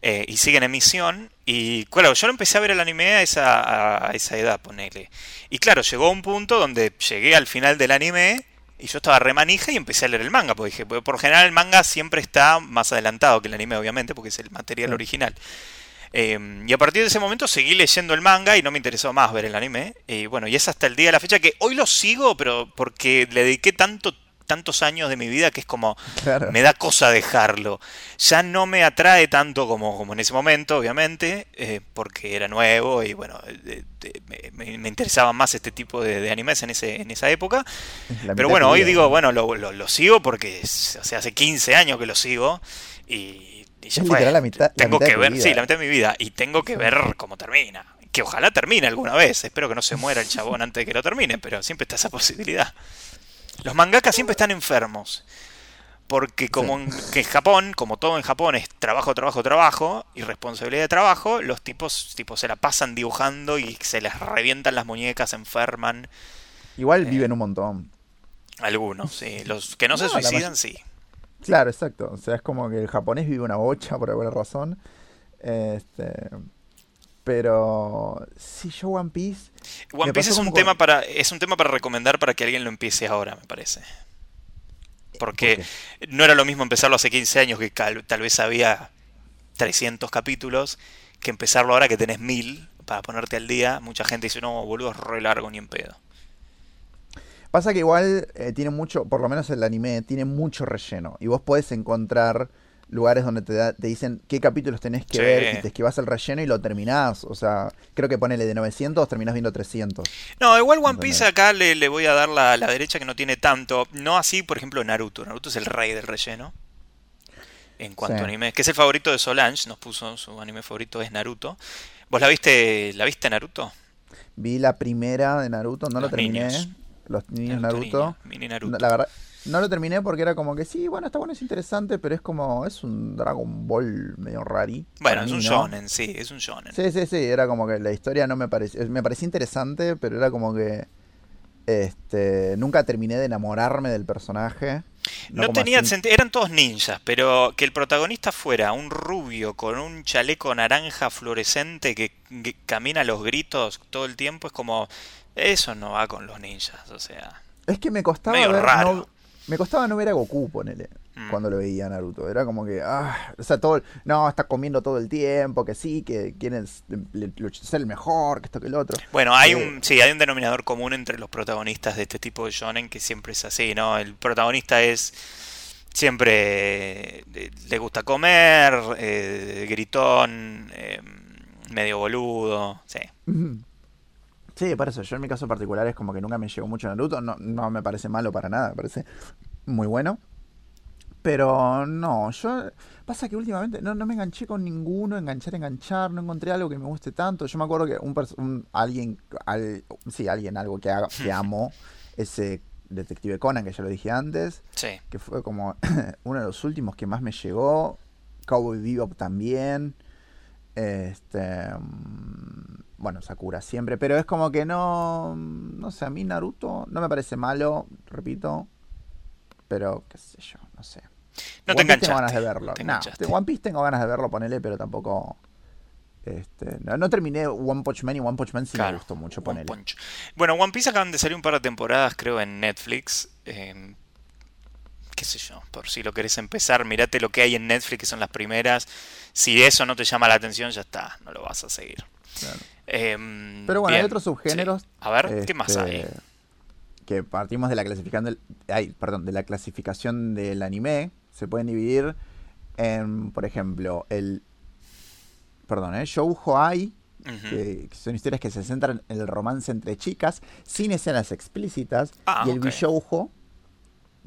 Eh, y sigue en emisión. Y claro, yo lo empecé a ver el anime a esa, a esa edad, ponele. Y claro, llegó un punto donde llegué al final del anime. Y yo estaba re manija y empecé a leer el manga. Porque dije, "Pues, por general el manga siempre está más adelantado que el anime, obviamente, porque es el material Sí. original. Eh, y a partir de ese momento seguí leyendo el manga y no me interesó más ver el anime. Y bueno, y es hasta el día de la fecha que hoy lo sigo, pero porque le dediqué tanto, tantos años de mi vida que es como Claro. me da cosa dejarlo. Ya no me atrae tanto como, como en ese momento, obviamente, eh, porque era nuevo y bueno, eh, eh, me, me- interesaban más este tipo de, de animes en, ese, en esa época. La Pero bueno, hoy vida, digo, ¿no? bueno, lo, lo- lo sigo porque es- o sea, hace 15 años que lo sigo y, y ya fue. la mitad- la tengo mitad que ver, vida. sí, la mitad de mi vida y tengo que ver cómo termina. Que ojalá termine alguna vez. Espero que no se muera el chabón antes de que lo termine, pero siempre está esa posibilidad. Los mangakas siempre están enfermos. Porque como en, que en Japón, como todo en Japón es trabajo, trabajo, trabajo y responsabilidad de trabajo, los tipos, tipos se la pasan dibujando y se les revientan las muñecas, se enferman. Igual Eh. viven un montón. Algunos, sí. Los que no, se No, la suicidan, sí. Claro, exacto. O sea, es como que el japonés vive una bocha por alguna razón. Este. Pero. Sí, yo One Piece. One Piece es un tema para es un tema para recomendar para que alguien lo empiece ahora, me parece. Porque ¿Por no era lo mismo empezarlo hace 15 años que tal vez había 300 capítulos que empezarlo ahora que tenés 1000 para ponerte al día. Mucha gente dice, "No, boludo, es re largo ni en pedo." Pasa que igual eh, tiene mucho, por lo menos el anime, tiene mucho relleno. Y vos podés encontrar lugares donde te, da- te dicen qué capítulos tenés que Sí. ver y te esquivas el relleno y lo terminás. O sea, creo que ponele de 900, terminás viendo 300. No, igual One. Piece acá le, le voy a dar la, la derecha que no tiene tanto. No así, por ejemplo, Naruto. Naruto es el rey del relleno. En cuanto Sí. a anime. Que es el favorito de Solange. Nos puso su anime favorito es Naruto. ¿Vos la viste, la viste Naruto? Vi la primera de Naruto, no Los lo terminé. niños. Los niños Naruto mini Naruto. La verdad, no lo terminé porque era como que sí, bueno, está bueno, es interesante, pero es como, es un Dragon Ball medio rari. Bueno, es un ¿no? shonen, sí, es un shonen. Sí, sí, sí, era como que la historia no me parecía, me parecía interesante, pero era como que este nunca terminé de enamorarme del personaje. No, tenía sentido, eran todos ninjas, pero que el protagonista fuera un rubio con un chaleco naranja fluorescente que, que camina a los gritos todo el tiempo es como eso no va con los ninjas, o sea, Es que me costaba ver, raro. no- me costaba no ver a Goku, ponele, Mm. cuando lo veía a Naruto. Era como que, ah, o sea, todo, no, está comiendo todo el tiempo, que sí, que quiere le- le- ser el mejor, que esto, que el otro. Bueno, hay Eh, un sí, hay un denominador común entre los protagonistas de este tipo de shonen que siempre es así, ¿no? El protagonista es siempre eh, le gusta comer, eh, gritón, eh, medio boludo, sí. Sí, por eso, yo en mi caso particular es como que nunca me llegó mucho Naruto, no, no me parece malo para nada, me parece muy bueno. Pero no, yo. Pasa que últimamente no, no me enganché con ninguno, enganchar, enganchar, no encontré algo que me guste tanto. Yo me acuerdo que un, un- alguien, al, sí, alguien, algo que, haga, que amo, ese Detective Conan, que ya lo dije antes, Sí. que fue como uno de los últimos que más me llegó. Cowboy Bebop también. Este. Bueno, Sakura siempre, pero es como que no. No sé, a mí Naruto no me parece malo, repito. Pero, qué sé yo, no sé. No te Piece tengo ganas de verlo. no te de One Piece tengo ganas de verlo, ponele, pero tampoco. Este, no, no terminé One Punch Man y One Punch Man sí me gustó mucho, One ponele. Punch. Bueno, One Piece acaban de salir un par de temporadas, creo, en Netflix. eh, qué sé yo, por si lo querés empezar, mirate lo que hay en Netflix, que son las primeras. Si eso no te llama la atención, ya está, no lo vas a seguir. Claro. Eh, Pero bueno, hay otros subgéneros. sí. A ver, ¿qué más este, hay? Que partimos de la clasificación del, ay, perdón, de la clasificación del anime. Se pueden dividir en, por ejemplo, el. Perdón, ¿eh? Shoujo Ai, que, que son historias que se centran en el romance entre chicas, sin escenas explícitas. Ah, y el ok. Bishoujo,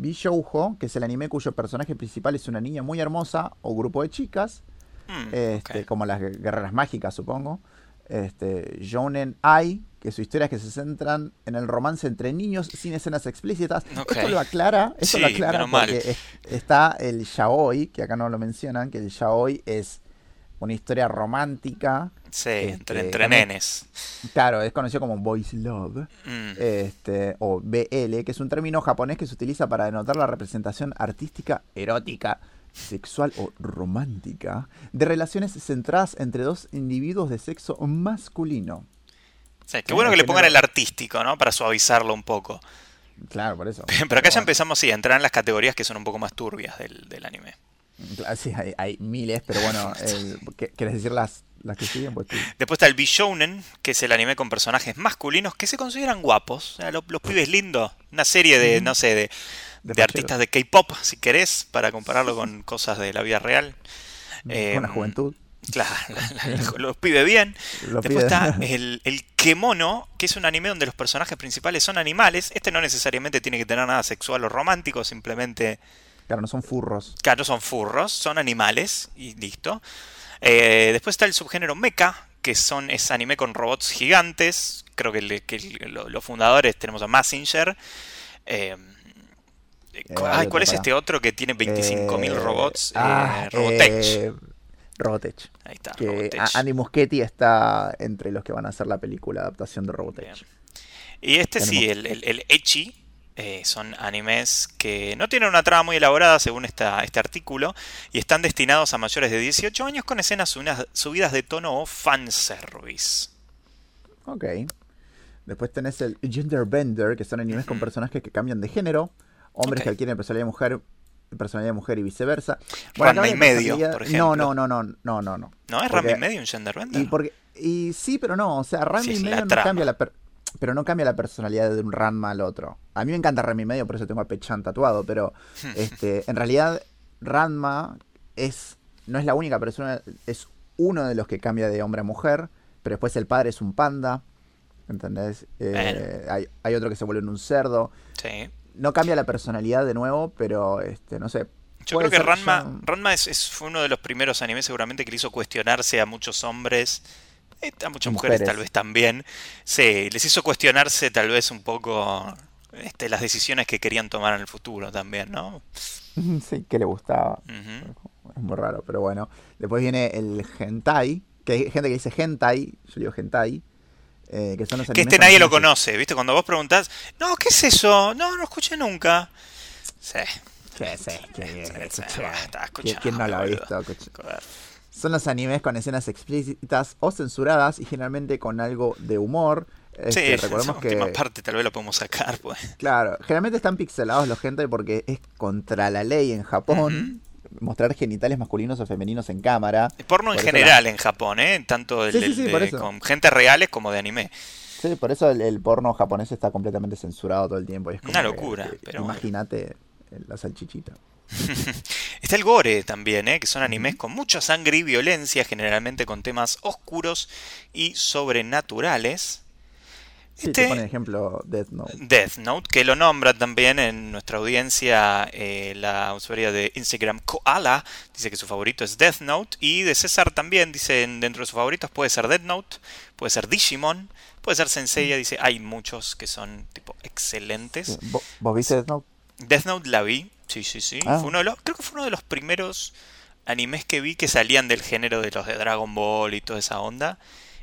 Bishoujo, que es el anime cuyo personaje principal es una niña muy hermosa o grupo de chicas, Mm, este, como las guerreras mágicas, supongo. Este, Jounen Ai, que su historia es que se centran en el romance entre niños sin escenas explícitas. Esto lo aclara, esto lo aclara porque es- está el yaoi, que acá no lo mencionan, que el yaoi es una historia romántica. Sí, este, entre, entre también- nenes. Claro, es conocido como boys love. Mm, Este, o BL, que es un término japonés que se utiliza para denotar la representación artística, erótica, sexual o romántica de relaciones centradas entre dos individuos de sexo masculino. sí, qué sí, bueno que le pongan el artístico, ¿no? Para suavizarlo un poco. Claro, por eso. Pero acá ya empezamos, sí, a entrar en las categorías que son un poco más turbias del, del anime. Sí, hay, hay miles, pero bueno, el- ¿qué- ¿querés decir las, las que siguen? Pues sí. Después está el Bishounen, que es el anime con personajes masculinos que se consideran guapos. O sea, los, los pibes lindos. Una serie de, no sé, de, De artistas de K-pop, si querés, para compararlo con cosas de la vida real. Eh, Buena juventud. Claro, la- la- los pibes bien. Después está el, el Kemono, que es un anime donde los personajes principales son animales. Este no necesariamente tiene que tener nada sexual o romántico, simplemente Claro, no son furros. Claro, no son furros, son animales y listo. Eh, después está el subgénero mecha, que son, es anime con robots gigantes. Creo que, lo- los fundadores tenemos a Massinger. Eh, Eh, hay ay, ¿Cuál es este otro que tiene 25.000 Eh, robots? Ah, Robotech. Robotech. Ahí está, Que Robotech. Andy Muschietti está entre los que van a hacer la película adaptación de Robotech. Bien. Y este sí, el, el, el Echi, eh, son animes que no tienen una trama muy elaborada según esta, este artículo y están destinados a mayores de 18 años con escenas unas- subidas de tono o fanservice. Ok. Después tenés el Gender Bender, que son animes con personajes que cambian de género, hombres que adquieren personalidad de mujer, personalidad de mujer y viceversa. Acá y medio, por ejemplo. No, no, no, no, no, no, no. ¿No es Ranma y medio un gender bender? Y porque y sí, pero no, o sea, Ranma Sí, y medio no trama. cambia la per- pero no cambia la personalidad de un Ranma al otro. A mí me encanta Ranma y medio, por eso tengo a Pechan tatuado, pero este, en realidad Ranma es no es la única persona, es uno de los que cambia de hombre a mujer, pero después el padre es un panda, ¿entendés? Eh, hay, hay otro que se vuelve en un cerdo. Sí. No cambia la personalidad de nuevo, pero este, no sé. Yo creo que Ranma, ya- Ranma es, es- fue uno de los primeros animes seguramente que le hizo cuestionarse a muchos hombres, a muchas mujeres, Mujeres. tal vez también. Sí, les hizo cuestionarse tal vez un poco este, las decisiones que querían tomar en el futuro también, ¿no? sí, que le gustaba. Es muy raro, pero bueno. Después viene el hentai, que hay gente que dice hentai, yo digo hentai, eh, que son los Que este nadie lo conoce, ¿viste? Cuando vos preguntás, no, ¿qué es eso? No, no escuché nunca. Sí. Sí, sí, que- Sí, que- sí, escuché. está, ¿Quién- escuchame, ¿Quién no lo ha visto? Son los animes con escenas explícitas o censuradas y generalmente con algo de humor. Este, Sí, recordemos esa última que, parte tal vez lo podemos sacar, pues. claro, generalmente están pixelados los hentai porque es contra la ley en Japón mostrar genitales masculinos o femeninos en cámara. Porno en Por eso general en Japón, ¿eh? Tanto el, Sí, sí, el de- con gente reales como de anime. Sí, por eso el, el porno japonés está completamente censurado todo el tiempo. y es como Una locura, pero Imagínate la salchichita. Está el gore también, ¿eh? que son animes con mucha sangre y violencia, generalmente con temas oscuros y sobrenaturales. Sí, Este- te pone ejemplo Death Note. Death Note, que lo nombra también en nuestra audiencia eh, la usuaria de Instagram Koala, dice que su favorito es Death Note, y de César también dice en- dentro de sus favoritos puede ser Death Note, puede ser Digimon, puede ser Senseiya, dice hay muchos que son tipo excelentes. ¿Vos, vos viste Death Note? Death Note la vi, sí, sí, sí. Ah. Fue uno de los, creo que fue uno de los primeros animes que vi que salían del género de los de Dragon Ball y toda esa onda.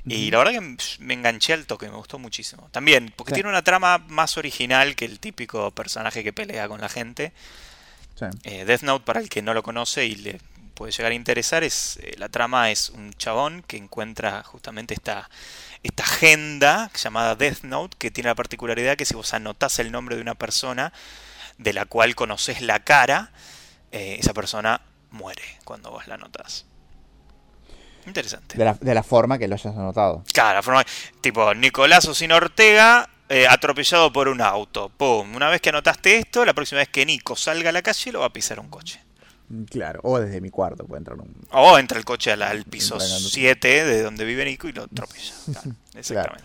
Y la verdad que me enganché al toque, me gustó muchísimo. También, porque Sí. tiene una trama más original que el típico personaje que pelea con la gente. Sí. Eh, Death Note, para el que no lo conoce y le puede llegar a interesar, es eh, la trama es un chabón que encuentra justamente esta, esta agenda llamada Death Note, que tiene la particularidad que si vos anotás el nombre de una persona de la cual conoces la cara, eh, esa persona muere cuando vos la anotás. Interesante. De la, de la forma que lo hayas anotado. Claro, la forma- tipo Nicolás Ocino Ortega eh, atropellado por un auto. Pum. Una vez que anotaste esto, la próxima vez que Nico salga a la calle lo va a pisar un coche. Mm, Claro, o desde mi cuarto puede entrar un... O entra el coche al, al piso Entra en el- 7 de donde vive Nico y lo atropella. Claro, exactamente.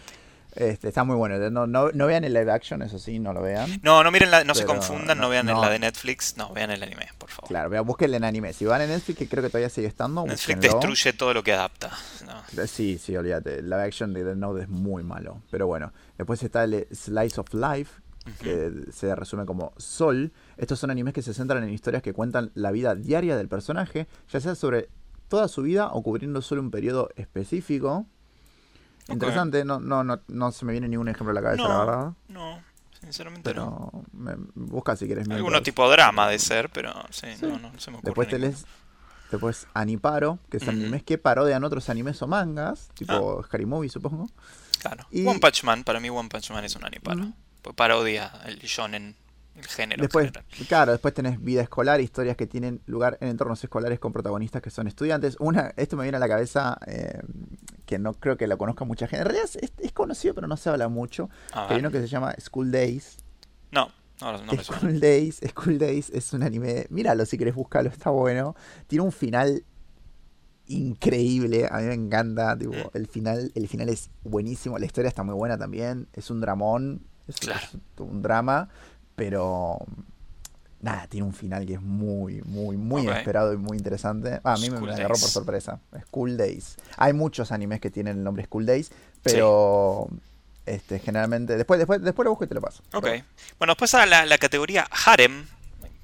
Este, está muy bueno. No, no, no vean el live action, eso sí, no lo vean. No, no miren la, no se confundan, no, no, vean la de Netflix, no, vean el anime, por favor. Claro, vean, busquen en anime. Si van en Netflix, que creo que todavía sigue estando, Netflix búsquenlo. destruye todo lo que adapta. No. Eh, Sí, sí, olvídate. El live action de Death Note es muy malo. Pero bueno, después está el Slice of Life, que se resume como Sol. Estos son animes que se centran en historias que cuentan la vida diaria del personaje, ya sea sobre toda su vida o cubriendo solo un periodo específico. Interesante, no, no, no, no se me viene ningún ejemplo a la cabeza, la verdad. No, sinceramente no. Me- busca si quieres. Alguno mientras. tipo drama de ser, pero sí, Sí. no, no, no se me ocurre. Después ninguno. tenés después Aniparo, que son Ujú. animes que parodian otros animes o mangas, tipo Harimovi, supongo. Claro. y- One Punch Man, para mí One Punch Man es un aniparo. Pues parodia el shonen, el género. Después, general. claro, después tenés vida escolar, historias que tienen lugar en entornos escolares con protagonistas que son estudiantes. Una, esto me viene a la cabeza, eh, que no creo que lo conozca mucha gente. En realidad es, es conocido, pero no se habla mucho. A Que hay uno que se llama School Days. No, no, no me suena. School Days, School Days es un anime, míralo si querés buscarlo, está bueno. Tiene un final increíble, a mí me encanta, tipo, Mm. el final, el final es buenísimo, la historia está muy buena también, es un dramón, es, Claro. es un drama, pero nada, tiene un final que es muy, muy, muy Ok. inesperado y muy interesante. Ah, a mí me, School me agarró por sorpresa. School Days. Hay muchos animes que tienen el nombre School Days, pero este generalmente después después después lo busco y te lo paso. Ok. Pero- Bueno, después a la, la categoría Harem,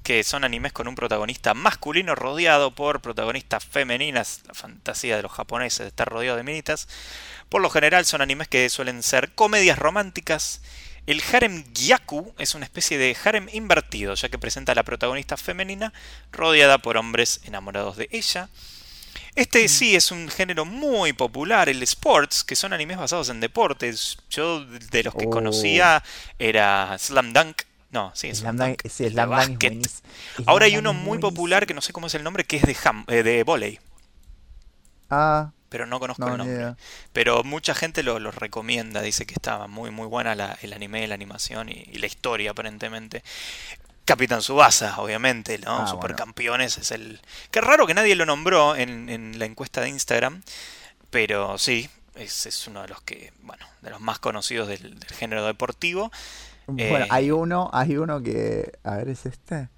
que son animes con un protagonista masculino rodeado por protagonistas femeninas, la fantasía de los japoneses de estar rodeado de minitas. Por lo general son animes que suelen ser comedias románticas. El harem gyaku es una especie de harem invertido, ya que presenta a la protagonista femenina rodeada por hombres enamorados de ella. Este sí es un género muy popular, el sports, que son animes basados en deportes. Yo de los que Oh. conocía era Slam Dunk. No, sí, Slam Dunk, de Slam Dunk es. Ahora hay uno es muy popular que no sé cómo es el nombre, que es de, ham, eh, de volei, Ah, pero no conozco no, el nombre. Pero mucha gente lo, lo recomienda, dice que estaba muy muy buena la- el anime, la animación y, y la historia aparentemente. Capitán Subasa, obviamente, ¿no? Ah, bueno. Supercampeones es el... Qué raro que nadie lo nombró en, en la encuesta de Instagram, pero sí, es, es uno de los que, bueno, de los más conocidos del, del género deportivo. Bueno, Eh, hay uno, hay uno que, a ver, es este,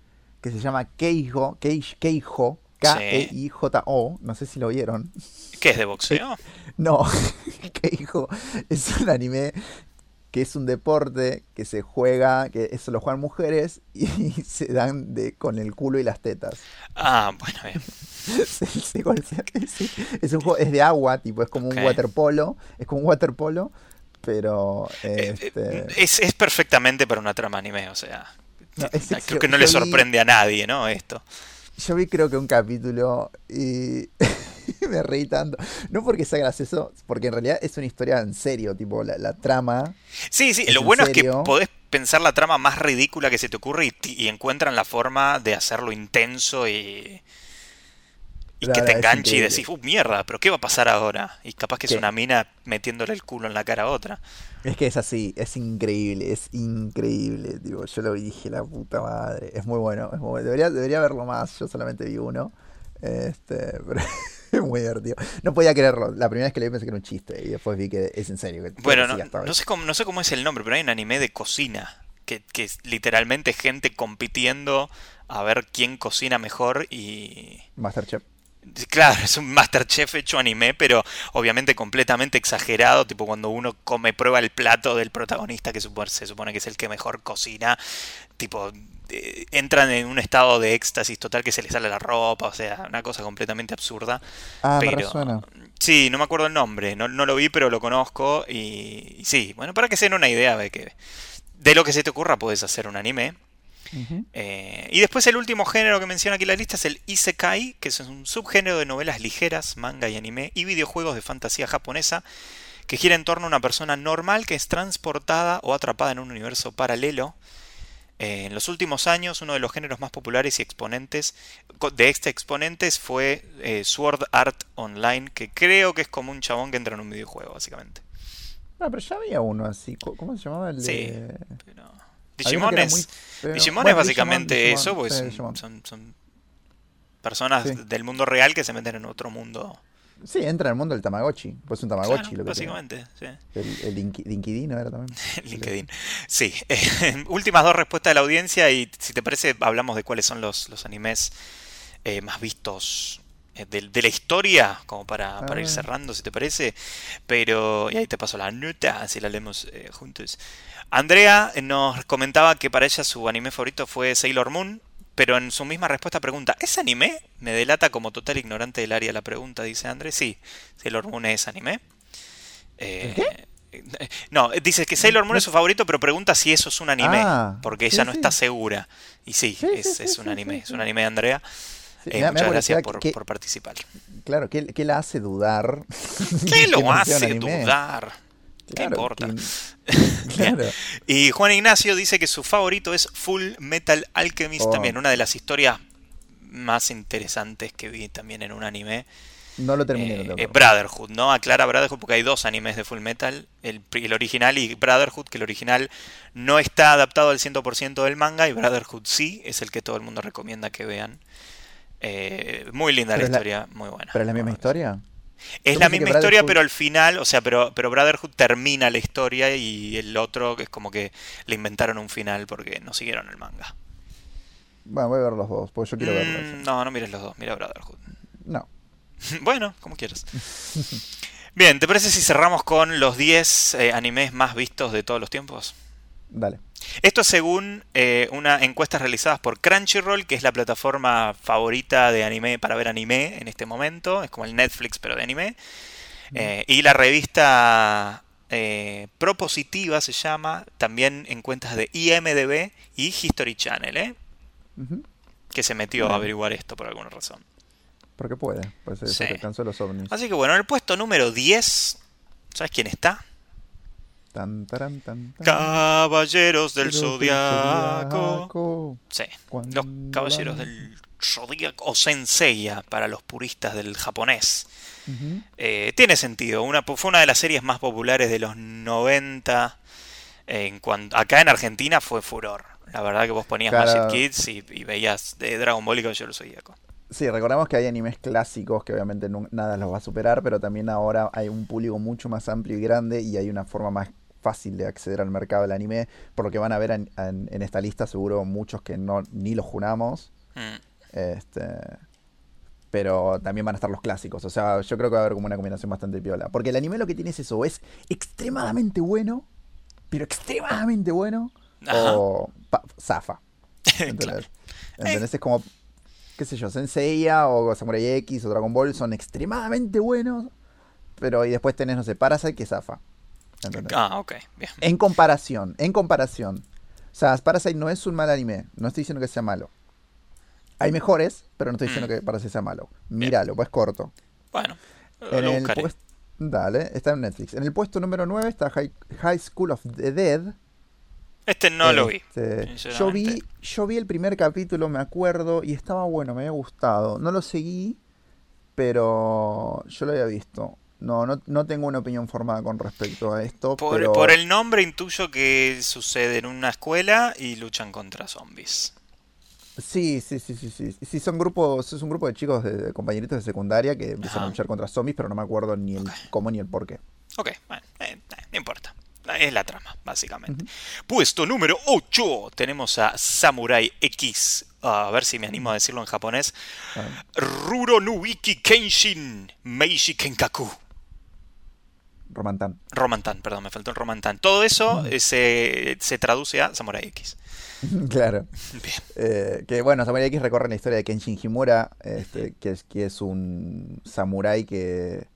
que se llama Keijo, Keijo, Keijo, no sé si lo vieron. ¿Qué es de boxeo? No, Keijo es un anime que es un deporte que se juega, que eso lo juegan mujeres y se dan de con el culo y las tetas. Ah, bueno, bien. Se- se golpea- sí. Es un juego, es de agua, tipo, es como un waterpolo, es como un waterpolo, pero Eh, este, eh, es, es perfectamente para una trama anime, o sea. No, es creo que no le vi- sorprende a nadie, ¿no? Esto. Yo vi creo que un capítulo y me reí tanto. No porque sea gracioso, porque en realidad es una historia en serio, tipo la, la trama. Sí, sí, ¿Es lo en bueno es que podés pensar la trama más ridícula que se te ocurre y, y encuentran la forma de hacerlo intenso y. Y La que te es enganche y decís, uh, mierda, pero ¿qué va a pasar ahora? Y capaz que es una mina metiéndole el culo en la cara a otra. Es que es así, es increíble, es increíble. Tipo, yo lo dije, la puta madre. Es muy bueno, es muy bueno. Debería, debería verlo más, yo solamente vi uno. Este, pero Muy divertido. No podía creerlo. La primera vez que leí pensé que era un chiste y después vi que es en serio. que Bueno, no, no sé cómo, no sé cómo es el nombre, pero hay un anime de cocina. Que, que es literalmente gente compitiendo a ver quién cocina mejor y... Masterchef. Claro, es un Masterchef hecho anime, pero obviamente completamente exagerado, tipo cuando uno come, prueba el plato del protagonista que se supone que es el que mejor cocina, tipo eh, entran en un estado de éxtasis total que se les sale la ropa, o sea, una cosa completamente absurda. Ah, me Pero resuena. sí, no me acuerdo el nombre, no, no lo vi, pero lo conozco y, y sí, bueno, para que se den una idea de que de lo que se te ocurra puedes hacer un anime. Eh, y después el último género que menciona aquí la lista es el Isekai, que es un subgénero de novelas ligeras, manga y anime, y videojuegos de fantasía japonesa, que gira en torno a una persona normal que es transportada o atrapada en un universo paralelo. Eh, en los últimos años, uno de los géneros más populares y exponentes de este exponentes fue eh, Sword Art Online, que creo que es como un chabón que entra en un videojuego, básicamente. Ah, pero ya había uno así. ¿Cómo se llamaba el Sí, de...? Pero... Digimon es, muy. Digimon es básicamente Digimon, eso, porque sí, son, son- son personas Sí. del mundo real que se meten en otro mundo. Sí, entra en el mundo del Tamagotchi. Pues un Tamagotchi Claro, lo que tiene. básicamente, sí. El, el Dinki- Dinkidino era también. LinkedIn. Sí, eh, últimas dos respuestas de la audiencia y si te parece hablamos de cuáles son los, los animes eh, más vistos eh, de, de la historia, como para, para ir Ah. cerrando, si te parece. Pero, y ahí te paso la nota, si la leemos eh, juntos. Andrea nos comentaba que para ella su anime favorito fue Sailor Moon, pero en su misma respuesta pregunta, ¿es anime? Me delata como total ignorante del área la pregunta, dice André. Sí, Sailor Moon es anime. Eh, ¿Qué? No, dice que Sailor Moon es su favorito, pero pregunta si eso es un anime, Ah, porque sí, ella no sí. está segura. Y sí, Sí, es, un anime, es un anime de Andrea. Eh, me me muchas gracias por, que- por participar. Claro, ¿qué, qué la hace dudar? ¿Qué lo hace dudar? ¿Qué Claro, importa? que- claro. Y Juan Ignacio dice que su favorito es Full Metal Alchemist, Oh. también una de las historias más interesantes que vi también en un anime. No lo terminé. Eh, no eh, Brotherhood, ¿no? Aclara Brotherhood porque hay dos animes de Full Metal, el, el original y Brotherhood, que el original no está adaptado al 100% del manga y Brotherhood sí, es el que todo el mundo recomienda que vean. Eh, muy linda Pero la historia, muy buena. ¿Pero es la misma buena. historia? Es la misma historia, pero al final, o sea, pero, pero Brotherhood termina la historia y el otro es como que le inventaron un final porque no siguieron el manga. Bueno, voy a ver los dos, porque yo quiero Mm, verlos. no, no mires los dos, mira Brotherhood. No. bueno, como quieras. Bien, ¿te parece si cerramos con los 10 eh, animes más vistos de todos los tiempos? Dale. Esto es según eh, una encuesta realizada por Crunchyroll, que es la plataforma favorita de anime para ver anime en este momento. Es como el Netflix, pero de anime. Eh, y la revista eh, Propositiva se llama, también en cuentas de IMDB y History Channel, ¿eh? Que se metió a averiguar esto por alguna razón. Porque puede. Pues se, Sí. alcanzó los ovnis. Así que bueno, en el puesto número 10, ¿sabes quién está? Tan, taran, tan, tan. Caballeros del Zodiaco. Sí, Cuando los Caballeros del Zodiaco o Senseiya para los puristas del japonés. Eh, tiene sentido, una, fue una de las series más populares de los 90. En cuanto, acá en Argentina fue furor. La verdad que vos ponías Claro. Magic Kids y, y veías de Dragon Ball y Caballeros del Zodiaco. Sí, recordamos que hay animes clásicos que obviamente nada los va a superar, pero también ahora hay un público mucho más amplio y grande y hay una forma más fácil de acceder al mercado del anime, por lo que van a ver en, en- en esta lista seguro muchos que no ni los junamos, Mm. este, pero también van a estar los clásicos, o sea, yo creo que va a haber como una combinación bastante piola, porque el anime lo que tiene es eso, es extremadamente bueno, pero extremadamente bueno, Ajá. o zafa. ¿Entendés? Es como, qué sé yo, Senseiya o Samurai X o Dragon Ball son extremadamente buenos, pero y después tenés, no sé, Parasite que zafa. ¿Entendés? Ah, ok, bien. En comparación, en comparación. O sea, Parasite no es un mal anime, no estoy diciendo que sea malo. Hay mejores, pero no estoy diciendo Mm. que Parasite sea malo. Míralo, pues corto. Bueno, En el puest- Dale, está en Netflix. En el puesto número 9 está High, High School of the Dead. Este no lo vi. Este, yo vi, yo vi el primer capítulo, me acuerdo, y estaba bueno, me había gustado. No lo seguí, pero yo lo había visto. No, no, no tengo una opinión formada con respecto a esto, Por, pero por el nombre intuyo que sucede en una escuela y luchan contra zombies. Sí, sí, sí, sí, sí. Sí, son grupos, es un grupo de chicos, de, de compañeritos de secundaria que empiezan a luchar contra zombies, pero no me acuerdo ni el cómo ni el por qué. Ok, bueno, eh, eh, no importa. Es la trama, básicamente. Puesto número 8. Tenemos a Samurai X. A ver si me animo a decirlo en japonés. Ruro Nuiki Kenshin Meishi Kenkaku. Romantan. Romantan, perdón, me faltó el Romantan. Todo eso eh, se, se traduce a Samurai X. claro. Bien. Eh, que bueno, Samurai X recorre la historia de Kenshin Himura, este, que, es, que es un samurái que,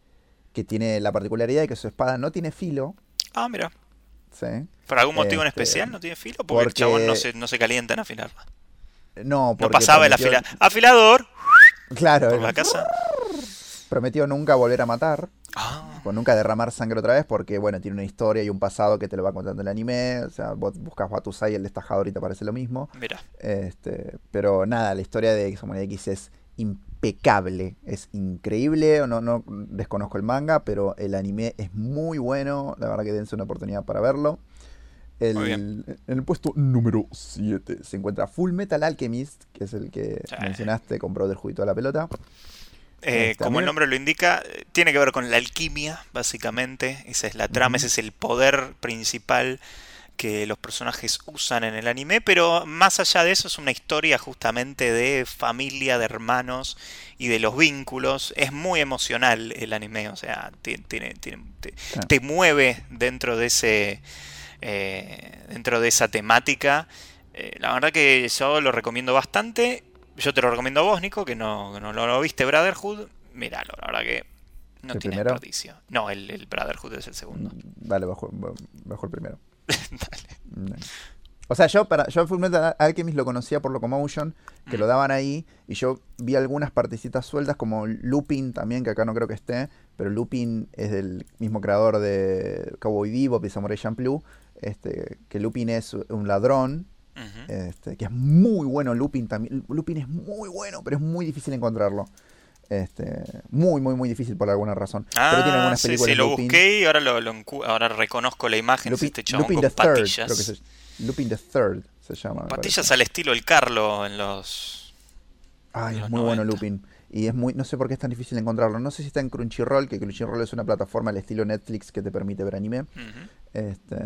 que tiene la particularidad de que su espada no tiene filo. Ah, mira. ¿sí? ¿Por algún motivo en Este, especial no tiene filo? Porque, el porque- chabón no se, no se calienta en afilarla. No, No porque pasaba el afila- afilador Claro, por la casa. prometió nunca volver a matar. Ah, nunca derramar sangre otra vez porque, bueno, tiene una historia y un pasado que te lo va contando el anime. O sea, vos buscas Watusai, el destajador y te parece lo mismo. mira. Este, pero nada, la historia de Samurai X es impecable, es increíble. No, no desconozco el manga, pero el anime es muy bueno. La verdad que dense una oportunidad para verlo. El, en el puesto número 7 se encuentra Full Metal Alchemist, que es el que Sí. mencionaste con Brotherhood y toda la pelota. Eh, como el nombre lo indica, eh, tiene que ver con la alquimia, básicamente. Esa es la trama, ese es el poder principal que los personajes usan en el anime, pero más allá de eso es una historia justamente de familia, de hermanos y de los vínculos. Es muy emocional el anime, o sea, ti- tiene, tiene- te, Ah. te mueve dentro de ese eh, dentro de esa temática. Eh, la verdad que yo lo recomiendo bastante. Yo te lo recomiendo a vos, Nico, que no, que no lo, lo viste, Brotherhood. Míralo, la verdad que no ¿El tiene desperdicio. No, el, el Brotherhood es el segundo. Vale, bajo, bajo el primero. Dale. No. O sea, yo para yo Fullmetal Alchemist lo conocía por Locomotion, que Mm. lo daban ahí, y yo vi algunas partecitas sueltas como Lupin también, que acá no creo que esté, pero Lupin es del mismo creador de Cowboy Bebop y Samurai Champloo, este, que Lupin es un ladrón, Este, que es muy bueno Lupin también. Lupin es muy bueno, pero es muy difícil encontrarlo. Este, muy, muy, muy difícil por alguna razón. pero tiene Ah, algunas sí, películas sí, lo Lupin. busqué y ahora, lo, lo ahora reconozco la imagen. Lupin, este chabón Lupin con the Third, creo que se, Lupin the Third se llama. Patillas al estilo el Carlo en los... Ay, de es muy bueno 90. Lupin. Y es muy, no sé por qué es tan difícil encontrarlo. No sé si está en Crunchyroll, que Crunchyroll es una plataforma al estilo Netflix que te permite ver anime. Este,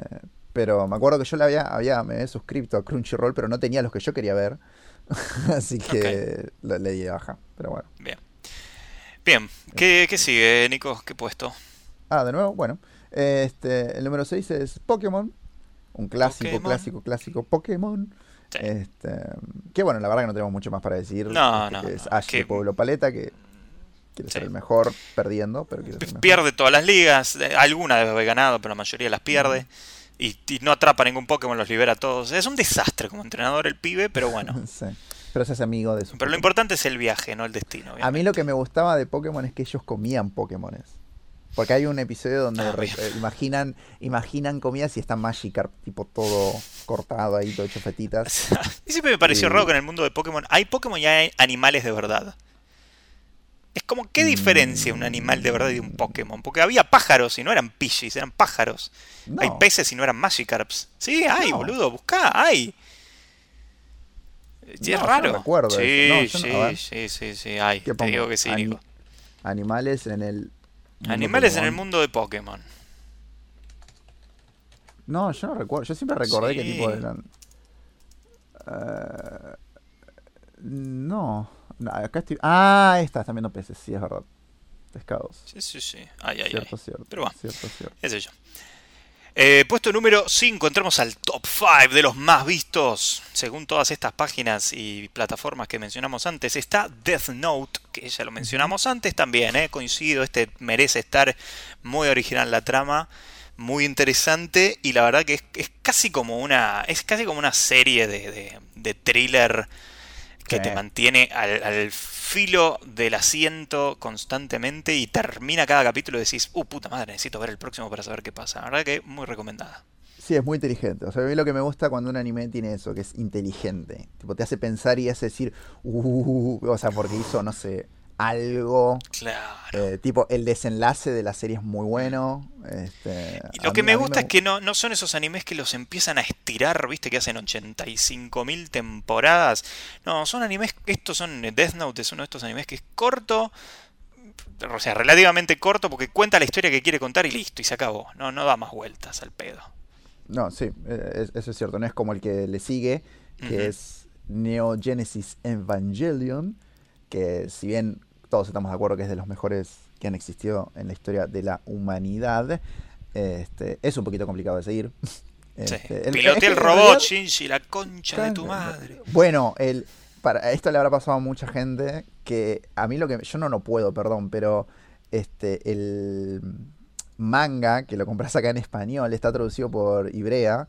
pero me acuerdo que yo la había, había, me había suscrito a Crunchyroll, pero no tenía los que yo quería ver. Así que lo- le di de baja. Pero bueno. Bien. Bien, ¿qué, qué sigue, Nico? ¿Qué puesto? Ah, de nuevo, bueno. Este, el número 6 es Pokémon. Un clásico, Pokémon. clásico, clásico Pokémon. Sí. Este, que bueno, la verdad que no tenemos mucho más para decir. No, Este, no, que es Ash que- de Pueblo Paleta, que quiere ser el mejor perdiendo, pero quiere ser el mejor. Pierde todas las ligas, eh, alguna debe haber ganado, pero la mayoría las pierde. Y, y no atrapa ningún Pokémon, los libera a todos. Es un desastre como entrenador el pibe, pero bueno. Sí. Pero se hace amigo de su Pero lo importante es el viaje, no el destino. A mí lo que me gustaba de Pokémon es que ellos comían Pokémones. Porque hay un episodio donde Ah, eh, imaginan, imaginan comidas y está Magikarp, tipo todo cortado ahí, todo hecho fetitas. y siempre me pareció Y- raro que en el mundo de Pokémon hay Pokémon y hay animales de verdad. Es como, ¿qué diferencia un animal de verdad de un Pokémon? Porque había pájaros y no eran Pidgeys, eran pájaros. No. Hay peces y no eran Magikarps. Sí, hay, No. boludo, buscá, hay. Sí, No, es yo raro. no recuerdo sí, yo sí, sí, sí, sí, hay. ¿Qué Te digo que sí, Ani- Nico. Animales en el. Animales en el mundo de Pokémon. No, yo no recuerdo. Yo siempre recordé Sí. tipo eran. Eh, no. No. Acá estoy. Ah, esta, están viendo peces, sí, es verdad. Pescados. Sí, sí, sí. Ay, ay, cierto, ay. cierto. Pero bueno. Cierto, cierto. yo. Eh, puesto número 5, entramos al top 5 de los más vistos. Según todas estas páginas y plataformas que mencionamos antes, está Death Note, que ya lo mencionamos antes también, eh, coincido, este merece estar muy original la trama, muy interesante y la verdad que es, es casi como una es casi como una serie de, de, de thriller que Sí. te mantiene al, al filo del asiento constantemente y termina cada capítulo y decís, uh, puta madre, necesito ver el próximo para saber qué pasa. La verdad que muy recomendada. Sí, es muy inteligente. O sea, a mí lo que me gusta cuando un anime tiene eso, que es inteligente. Tipo, te hace pensar y hace decir, uh, o sea, porque hizo, no sé, algo. Claro. Eh, tipo, el desenlace de la serie es muy bueno. Este, y lo que me gusta es que no, no son esos animes que los empiezan a estirar, viste, que hacen 85.000 temporadas. No, son animes, estos son, Death Note es uno de estos animes que es corto, o sea, relativamente corto porque cuenta la historia que quiere contar y listo, y se acabó. No, no da más vueltas al pedo. No, sí, e, eso es cierto. No es como el que le sigue, que es Neo Genesis Evangelion, que si bien todos estamos de acuerdo que es de los mejores que han existido en la historia de la humanidad, este, es un poquito complicado de seguir. Este, el, el robot, Shinji, la concha de tu madre. Bueno, el, para, esto le habrá pasado a mucha gente que a mí lo que... Yo no lo puedo, perdón, pero este el manga que lo compras acá en español está traducido por Ibrea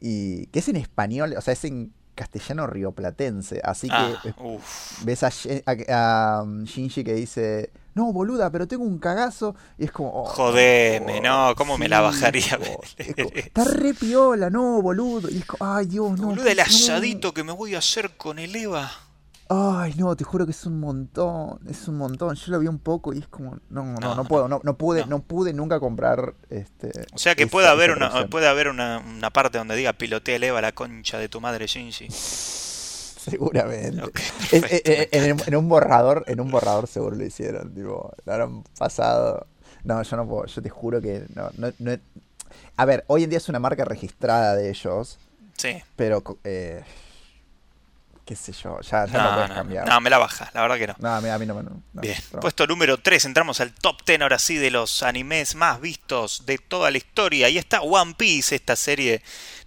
y que es en español, o sea, es en castellano rioplatense. Así que ah, eh, ves a, um, Shinji que dice, no, boluda, pero tengo un cagazo. Y es como... Oh, Jodeme, no, ¿cómo me la bajaría? está re piola, no, boludo. Y es como, ay, Dios, no. Boluda, el asadito que me voy a hacer con el Eva. Ay, no, te juro que es un montón, es un montón. Yo lo vi un poco y es como, no, no, no, puedo, no, no pude, no. pude nunca comprar este. O sea que puede haber una, puede haber una, parte donde diga pilotea eleva la concha de tu madre Shinji. Seguramente. Eh, eh, en, un borrador, en un borrador seguro lo hicieron, tipo, lo habrán pasado. No, yo no puedo, yo te juro que no, no, no, A ver, hoy en día es una marca registrada de ellos. Sí. Pero eh, qué sé yo, ya, no, no puedes cambiar. No, me la baja, la verdad que no. No, a mí, no, me Bien, puesto número 3, entramos al top 10 ahora sí de los animes más vistos de toda la historia. Y está One Piece, esta serie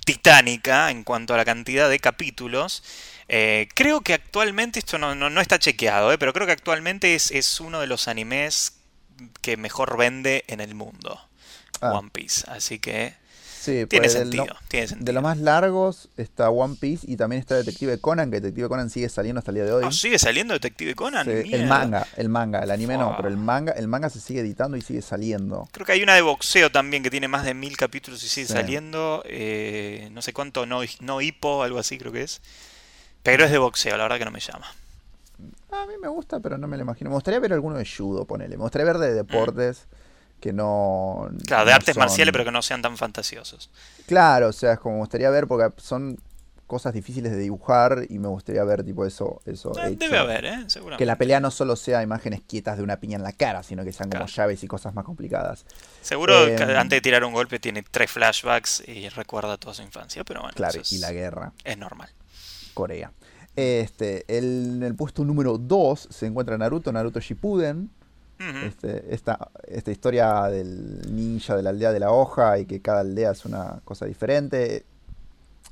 titánica en cuanto a la cantidad de capítulos. Eh, creo que actualmente, esto no, no, está chequeado, eh, pero creo que actualmente es, es, uno de los animes que mejor vende en el mundo. Ah. One Piece. Así que Sí, tiene, pues, sentido, tiene De los más largos está One Piece y también está Detective Conan, que Detective Conan sigue saliendo hasta el día de hoy. Ah, ¿Sigue saliendo Detective Conan? el manga, el manga, el anime no, pero el manga, el manga se sigue editando y sigue saliendo. Creo que hay una de boxeo también que tiene más de mil capítulos y sigue saliendo. Eh, no sé cuánto, no, no hipo, algo así creo que es. Pero es de boxeo, la verdad que no me llama. A mí me gusta, pero no me lo imagino. Me gustaría ver alguno de judo, ponele. Me gustaría ver de deportes que no... Claro, de artes marciales, pero que no sean tan fantasiosos. Claro, o sea, es como me gustaría ver, porque son cosas difíciles de dibujar y me gustaría ver tipo eso eso eh, debe haber eh seguramente. Que la pelea no solo sea imágenes quietas de una piña en la cara sino que sean como llaves y cosas más complicadas. Seguro que em, antes de tirar un golpe tiene tres flashbacks y recuerda toda su infancia pero bueno claro y la guerra. Es normal. Corea. Este el, en el puesto número 2 se encuentra Naruto Naruto Shippuden este, esta, esta historia del ninja de la aldea de la hoja y que cada aldea es una cosa diferente.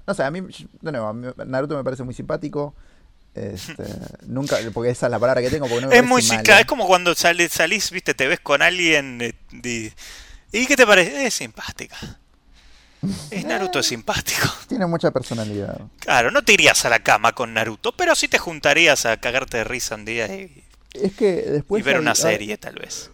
No sé, a mí, de nuevo, Naruto me parece muy simpático. Este, nunca, porque esa es la palabra que tengo. es muy es como cuando salís, viste, te ves con alguien y, ¿qué te parece? Es simpática. Es Naruto es simpático. Tiene mucha personalidad. Claro, no te irías a la cama con Naruto, pero sí te juntarías a cagarte de risa un día y es que después. Y ver una serie, tal vez.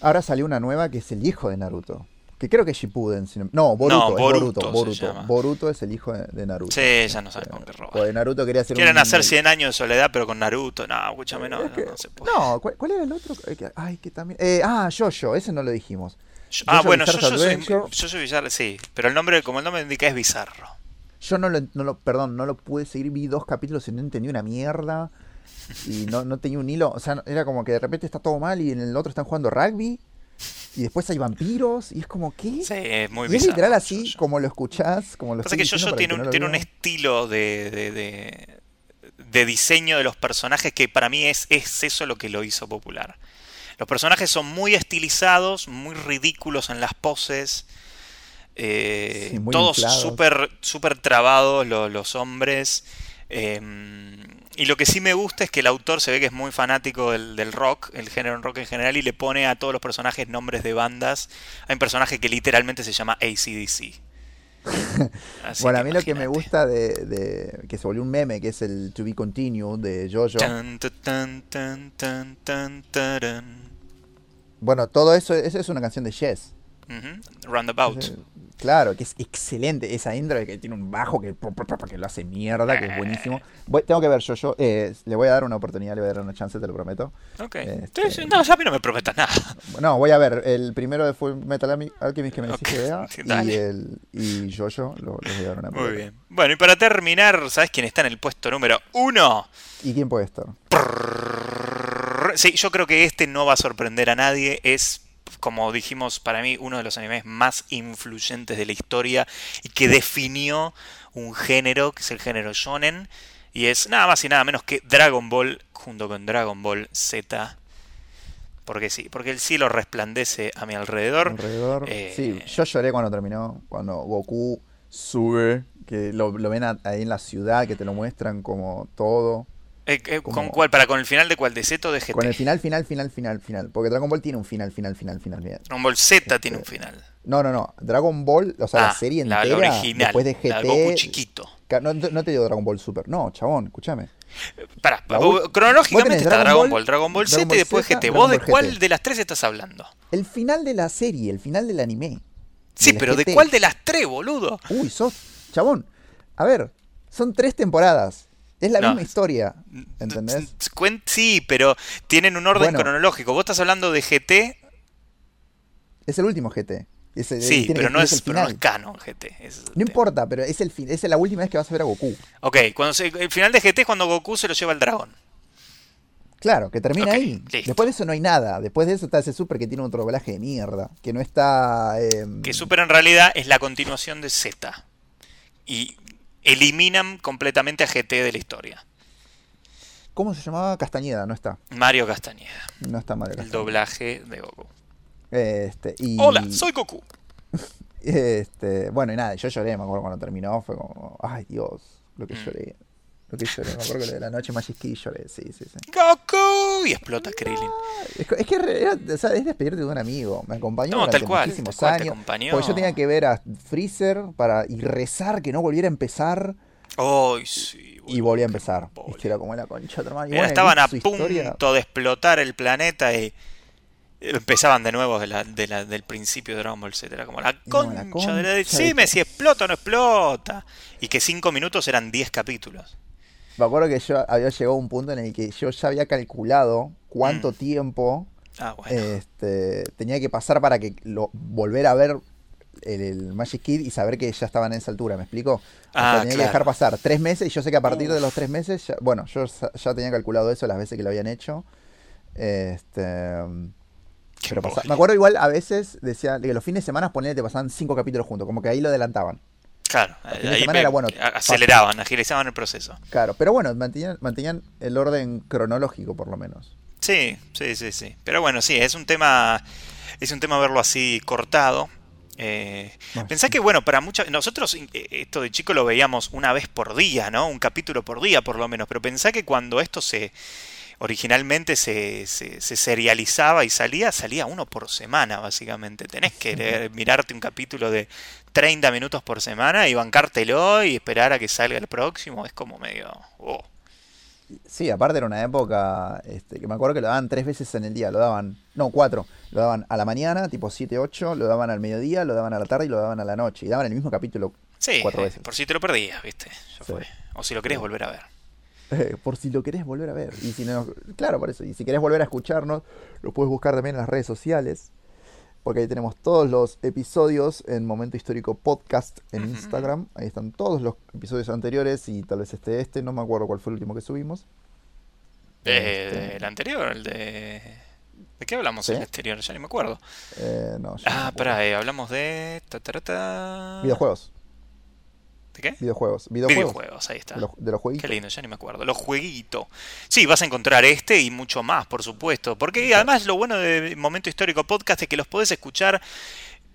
Ahora salió una nueva que es el hijo de Naruto. Que creo que es Shippuden. no, Boruto. No, Boruto, Boruto, Boruto. es el hijo de, Naruto. Sí, ya no sabes con qué robar. Pues Naruto quería hacer Quieren hacer 100 años de soledad, pero con Naruto. No, escúchame, no, no, se puede. No, ¿cuál, era el otro? Ay, que también. Eh, ah, Jojo, ese no lo dijimos. ah, bueno, yo, yo soy, yo soy Bizarro, sí. Pero el nombre, como el nombre indica, es Bizarro. Yo no lo, no lo, perdón, no lo pude seguir, vi dos capítulos y no entendí una mierda y no, no tenía un hilo. O sea, era como que de repente está todo mal y en el otro están jugando rugby. Y después hay vampiros y es como, ¿qué? Sí, es muy y es literal así, como lo escuchás, como lo Pasa que yo tiene, un, tiene un estilo de, de, de, diseño de los personajes que para mí es, es eso lo que lo hizo popular. Los personajes son muy estilizados, muy ridículos en las poses. Eh, todos súper super trabados los, los hombres. Eh, y lo que sí me gusta es que el autor se ve que es muy fanático del, rock, el género rock en general, y le pone a todos los personajes nombres de bandas. Hay un personaje que literalmente se llama ACDC. bueno, a mí lo que me gusta de, que se volvió un meme, que es el To Be Continued de Jojo. bueno, todo eso, eso es una canción de Yes. Roundabout. Claro, que es excelente esa intro que tiene un bajo que, que lo hace mierda, que es buenísimo. Voy- tengo que ver yo, yo eh, le voy a dar una oportunidad, le voy a dar una chance, te lo prometo. Ok. Este- Sí, No, a mí no me prometas nada. No, voy a ver el primero de Full Metal Alchemist que me dijiste Ok, que vea y el y Jojo lo, les voy a dar una Muy bien. Bueno, y para terminar, ¿sabes quién está en el puesto número uno? ¿Y quién puede estar? Sí, yo creo que este no va a sorprender a nadie. Es, como dijimos, para mí uno de los animes más influyentes de la historia y que definió un género, que es el género shonen. Y es nada más y nada menos que Dragon Ball junto con Dragon Ball Z. Porque sí, porque el cielo resplandece a mi alrededor. Alrededor. Eh, Sí, yo lloré cuando terminó, cuando Goku sube, que lo, lo ven a- ahí en la ciudad, que te lo muestran como todo. Eh, eh, ¿Con cuál? ¿Para con el final de cuál? ¿De Z o de GT? Con el final, final, final, final, final. Porque Dragon Ball tiene un final, final, final, final. Dragon Ball Z tiene un final. No, no, no. Dragon Ball, o sea, la Ah, serie entera. la original. Después de GT. La Goku chiquito. No, no te digo Dragon Ball Super. No, chabón, escúchame. Pará, vos- cronológicamente está Dragon Ball, Ball, Dragon Ball Z y después Z, GT. ¿Vos de cuál GT. de las tres estás hablando? El final de la serie, el final del anime. Sí, pero ¿de cuál de las tres, boludo? Uy, sos. Chabón. A ver, son tres temporadas. Es la No. misma historia. ¿Entendés? Sí, pero tienen un orden Bueno. cronológico. Vos estás hablando de GT, Es el último GT. Es el- sí, pero que- no el es, pero no es canon GT. es No importa, pero es el fin, es la última vez que vas a ver a Goku. Ok, cuando se- el final de GT es cuando Goku se lo lleva al dragón. Claro, que termina ahí. listo. Después de eso no hay nada. Después de eso está ese super que tiene otro doblaje de mierda. Que no está. em, Que Super en realidad es la continuación de Z. Y eliminan completamente a GT de la historia. ¿Cómo se llamaba? Castañeda, no está. Mario Castañeda, No está Mario el doblaje de Goku. Este, y, Hola, soy Goku. Este, bueno, y nada, yo lloré, me acuerdo cuando terminó, fue como, ay Dios, lo que Mm. lloré. Lo que lloré, me acuerdo que lo de la noche Magic Key lloré, sí, sí, sí. Goku y explota Krillin. Es, que- es que re- era- o sea, es despedirte de un amigo. Me acompañó No, tal cual, muchísimos tal cual, te años. acompañó. Porque yo tenía que ver a Freezer para, y rezar que no volviera a empezar. Ay, sí. Y volví a empezar. Viste, era como la concha de hermano. Bueno, estaban a historia- punto de explotar el planeta y empezaban de nuevo de la- de la- del principio de Dragon Ball Z. Era como la No, concha, la de la... Decime de- si explota o no explota. Y que cinco minutos eran 10 capítulos. Me acuerdo que yo había llegado a un punto en el que yo ya había calculado cuánto Mm. tiempo Ah, bueno. este, tenía que pasar para que lo volver a ver el, el Magic Kid y saber que ya estaban en esa altura, ¿me explico? O Ah, sea, tenía que dejar pasar tres meses y yo sé que a partir de los tres meses, ya- bueno, yo ya tenía calculado eso las veces que lo habían hecho. Este, pero pasa- me acuerdo igual a veces decía que los fines de semana ponele, te pasaban cinco capítulos juntos, como que ahí lo adelantaban. Claro, de ahí semana era bueno, aceleraban, agilizaban el proceso. Claro, pero bueno, mantenían, mantenían el orden cronológico por lo menos. Sí, sí, sí, sí. Pero bueno, sí, es un tema, es un tema verlo así cortado. Eh, Ah, pensá sí. que, bueno, para muchos, nosotros eh, esto de chico lo veíamos una vez por día, ¿no? Un capítulo por día, por lo menos. Pero pensá que cuando esto se originalmente se, se, se serializaba y salía, salía uno por semana, básicamente. Tenés que leer- mirarte un capítulo de 30 minutos por semana y bancártelo y esperar a que salga el próximo. Es como medio... oh. Sí, aparte era una época este, que me acuerdo que lo daban tres veces en el día, lo daban, no, cuatro, lo daban a la mañana, tipo 7, 8, lo daban al mediodía, lo daban a la tarde y lo daban a la noche. Y daban el mismo capítulo Sí, cuatro veces. por si te lo perdías, ¿viste? Ya Sí. fue. O si lo querés volver a ver. Eh, por si lo querés volver a ver. Y si no, claro, por eso. Y si querés volver a escucharnos, lo puedes buscar también en las redes sociales. Porque ahí tenemos todos los episodios en Momento Histórico Podcast en. Instagram. Ahí están todos los episodios anteriores y tal vez este, este. No me acuerdo cuál fue el último que subimos. Eh, Este, El anterior, el de... ¿De qué hablamos ¿Sí? en el anterior? Ya ni me acuerdo. eh, no, no Ah, acuerdo. pará, eh, hablamos de... ta, ta, ta, ta. Videojuegos. ¿De qué? Videojuegos. Videojuegos. Videojuegos, ahí está. De los, de los jueguitos. Qué lindo, ya ni me acuerdo. Los jueguitos. Sí, vas a encontrar este y mucho más, por supuesto. Porque además lo bueno de Momento Histórico Podcast es que los podés escuchar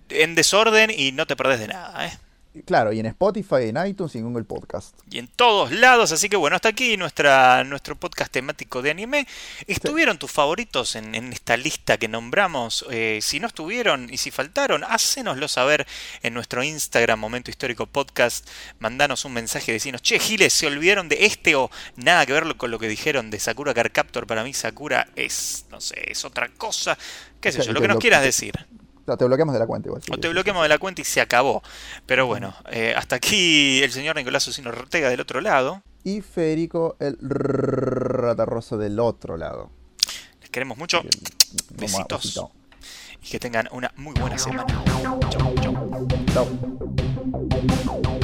en desorden y no te perdés de nada, ¿eh? Claro, y en Spotify, en iTunes y en Google Podcast. y en todos lados. Así que bueno, hasta aquí nuestra, nuestro podcast temático de anime. ¿Estuvieron tus favoritos en, en esta lista que nombramos? Eh, si no estuvieron y si faltaron, hácenoslo saber en nuestro Instagram, Momento Histórico Podcast. Mandanos un mensaje, decinos, che, Giles, se olvidaron de este o nada que ver con lo que dijeron de Sakura Car Captor. Para mí, Sakura es, no sé, es otra cosa. ¿Qué sé yo? Lo que que nos lo- quieras decir. Te bloqueamos de la cuenta igual. o te bloqueamos de la cuenta y se acabó. Pero bueno, eh, hasta aquí el señor Nicolás Susino Ortega del otro lado. Y Federico el ratarroso del otro lado. Les queremos mucho. Besitos. Y que tengan una muy buena semana. Chau, chau. Chau.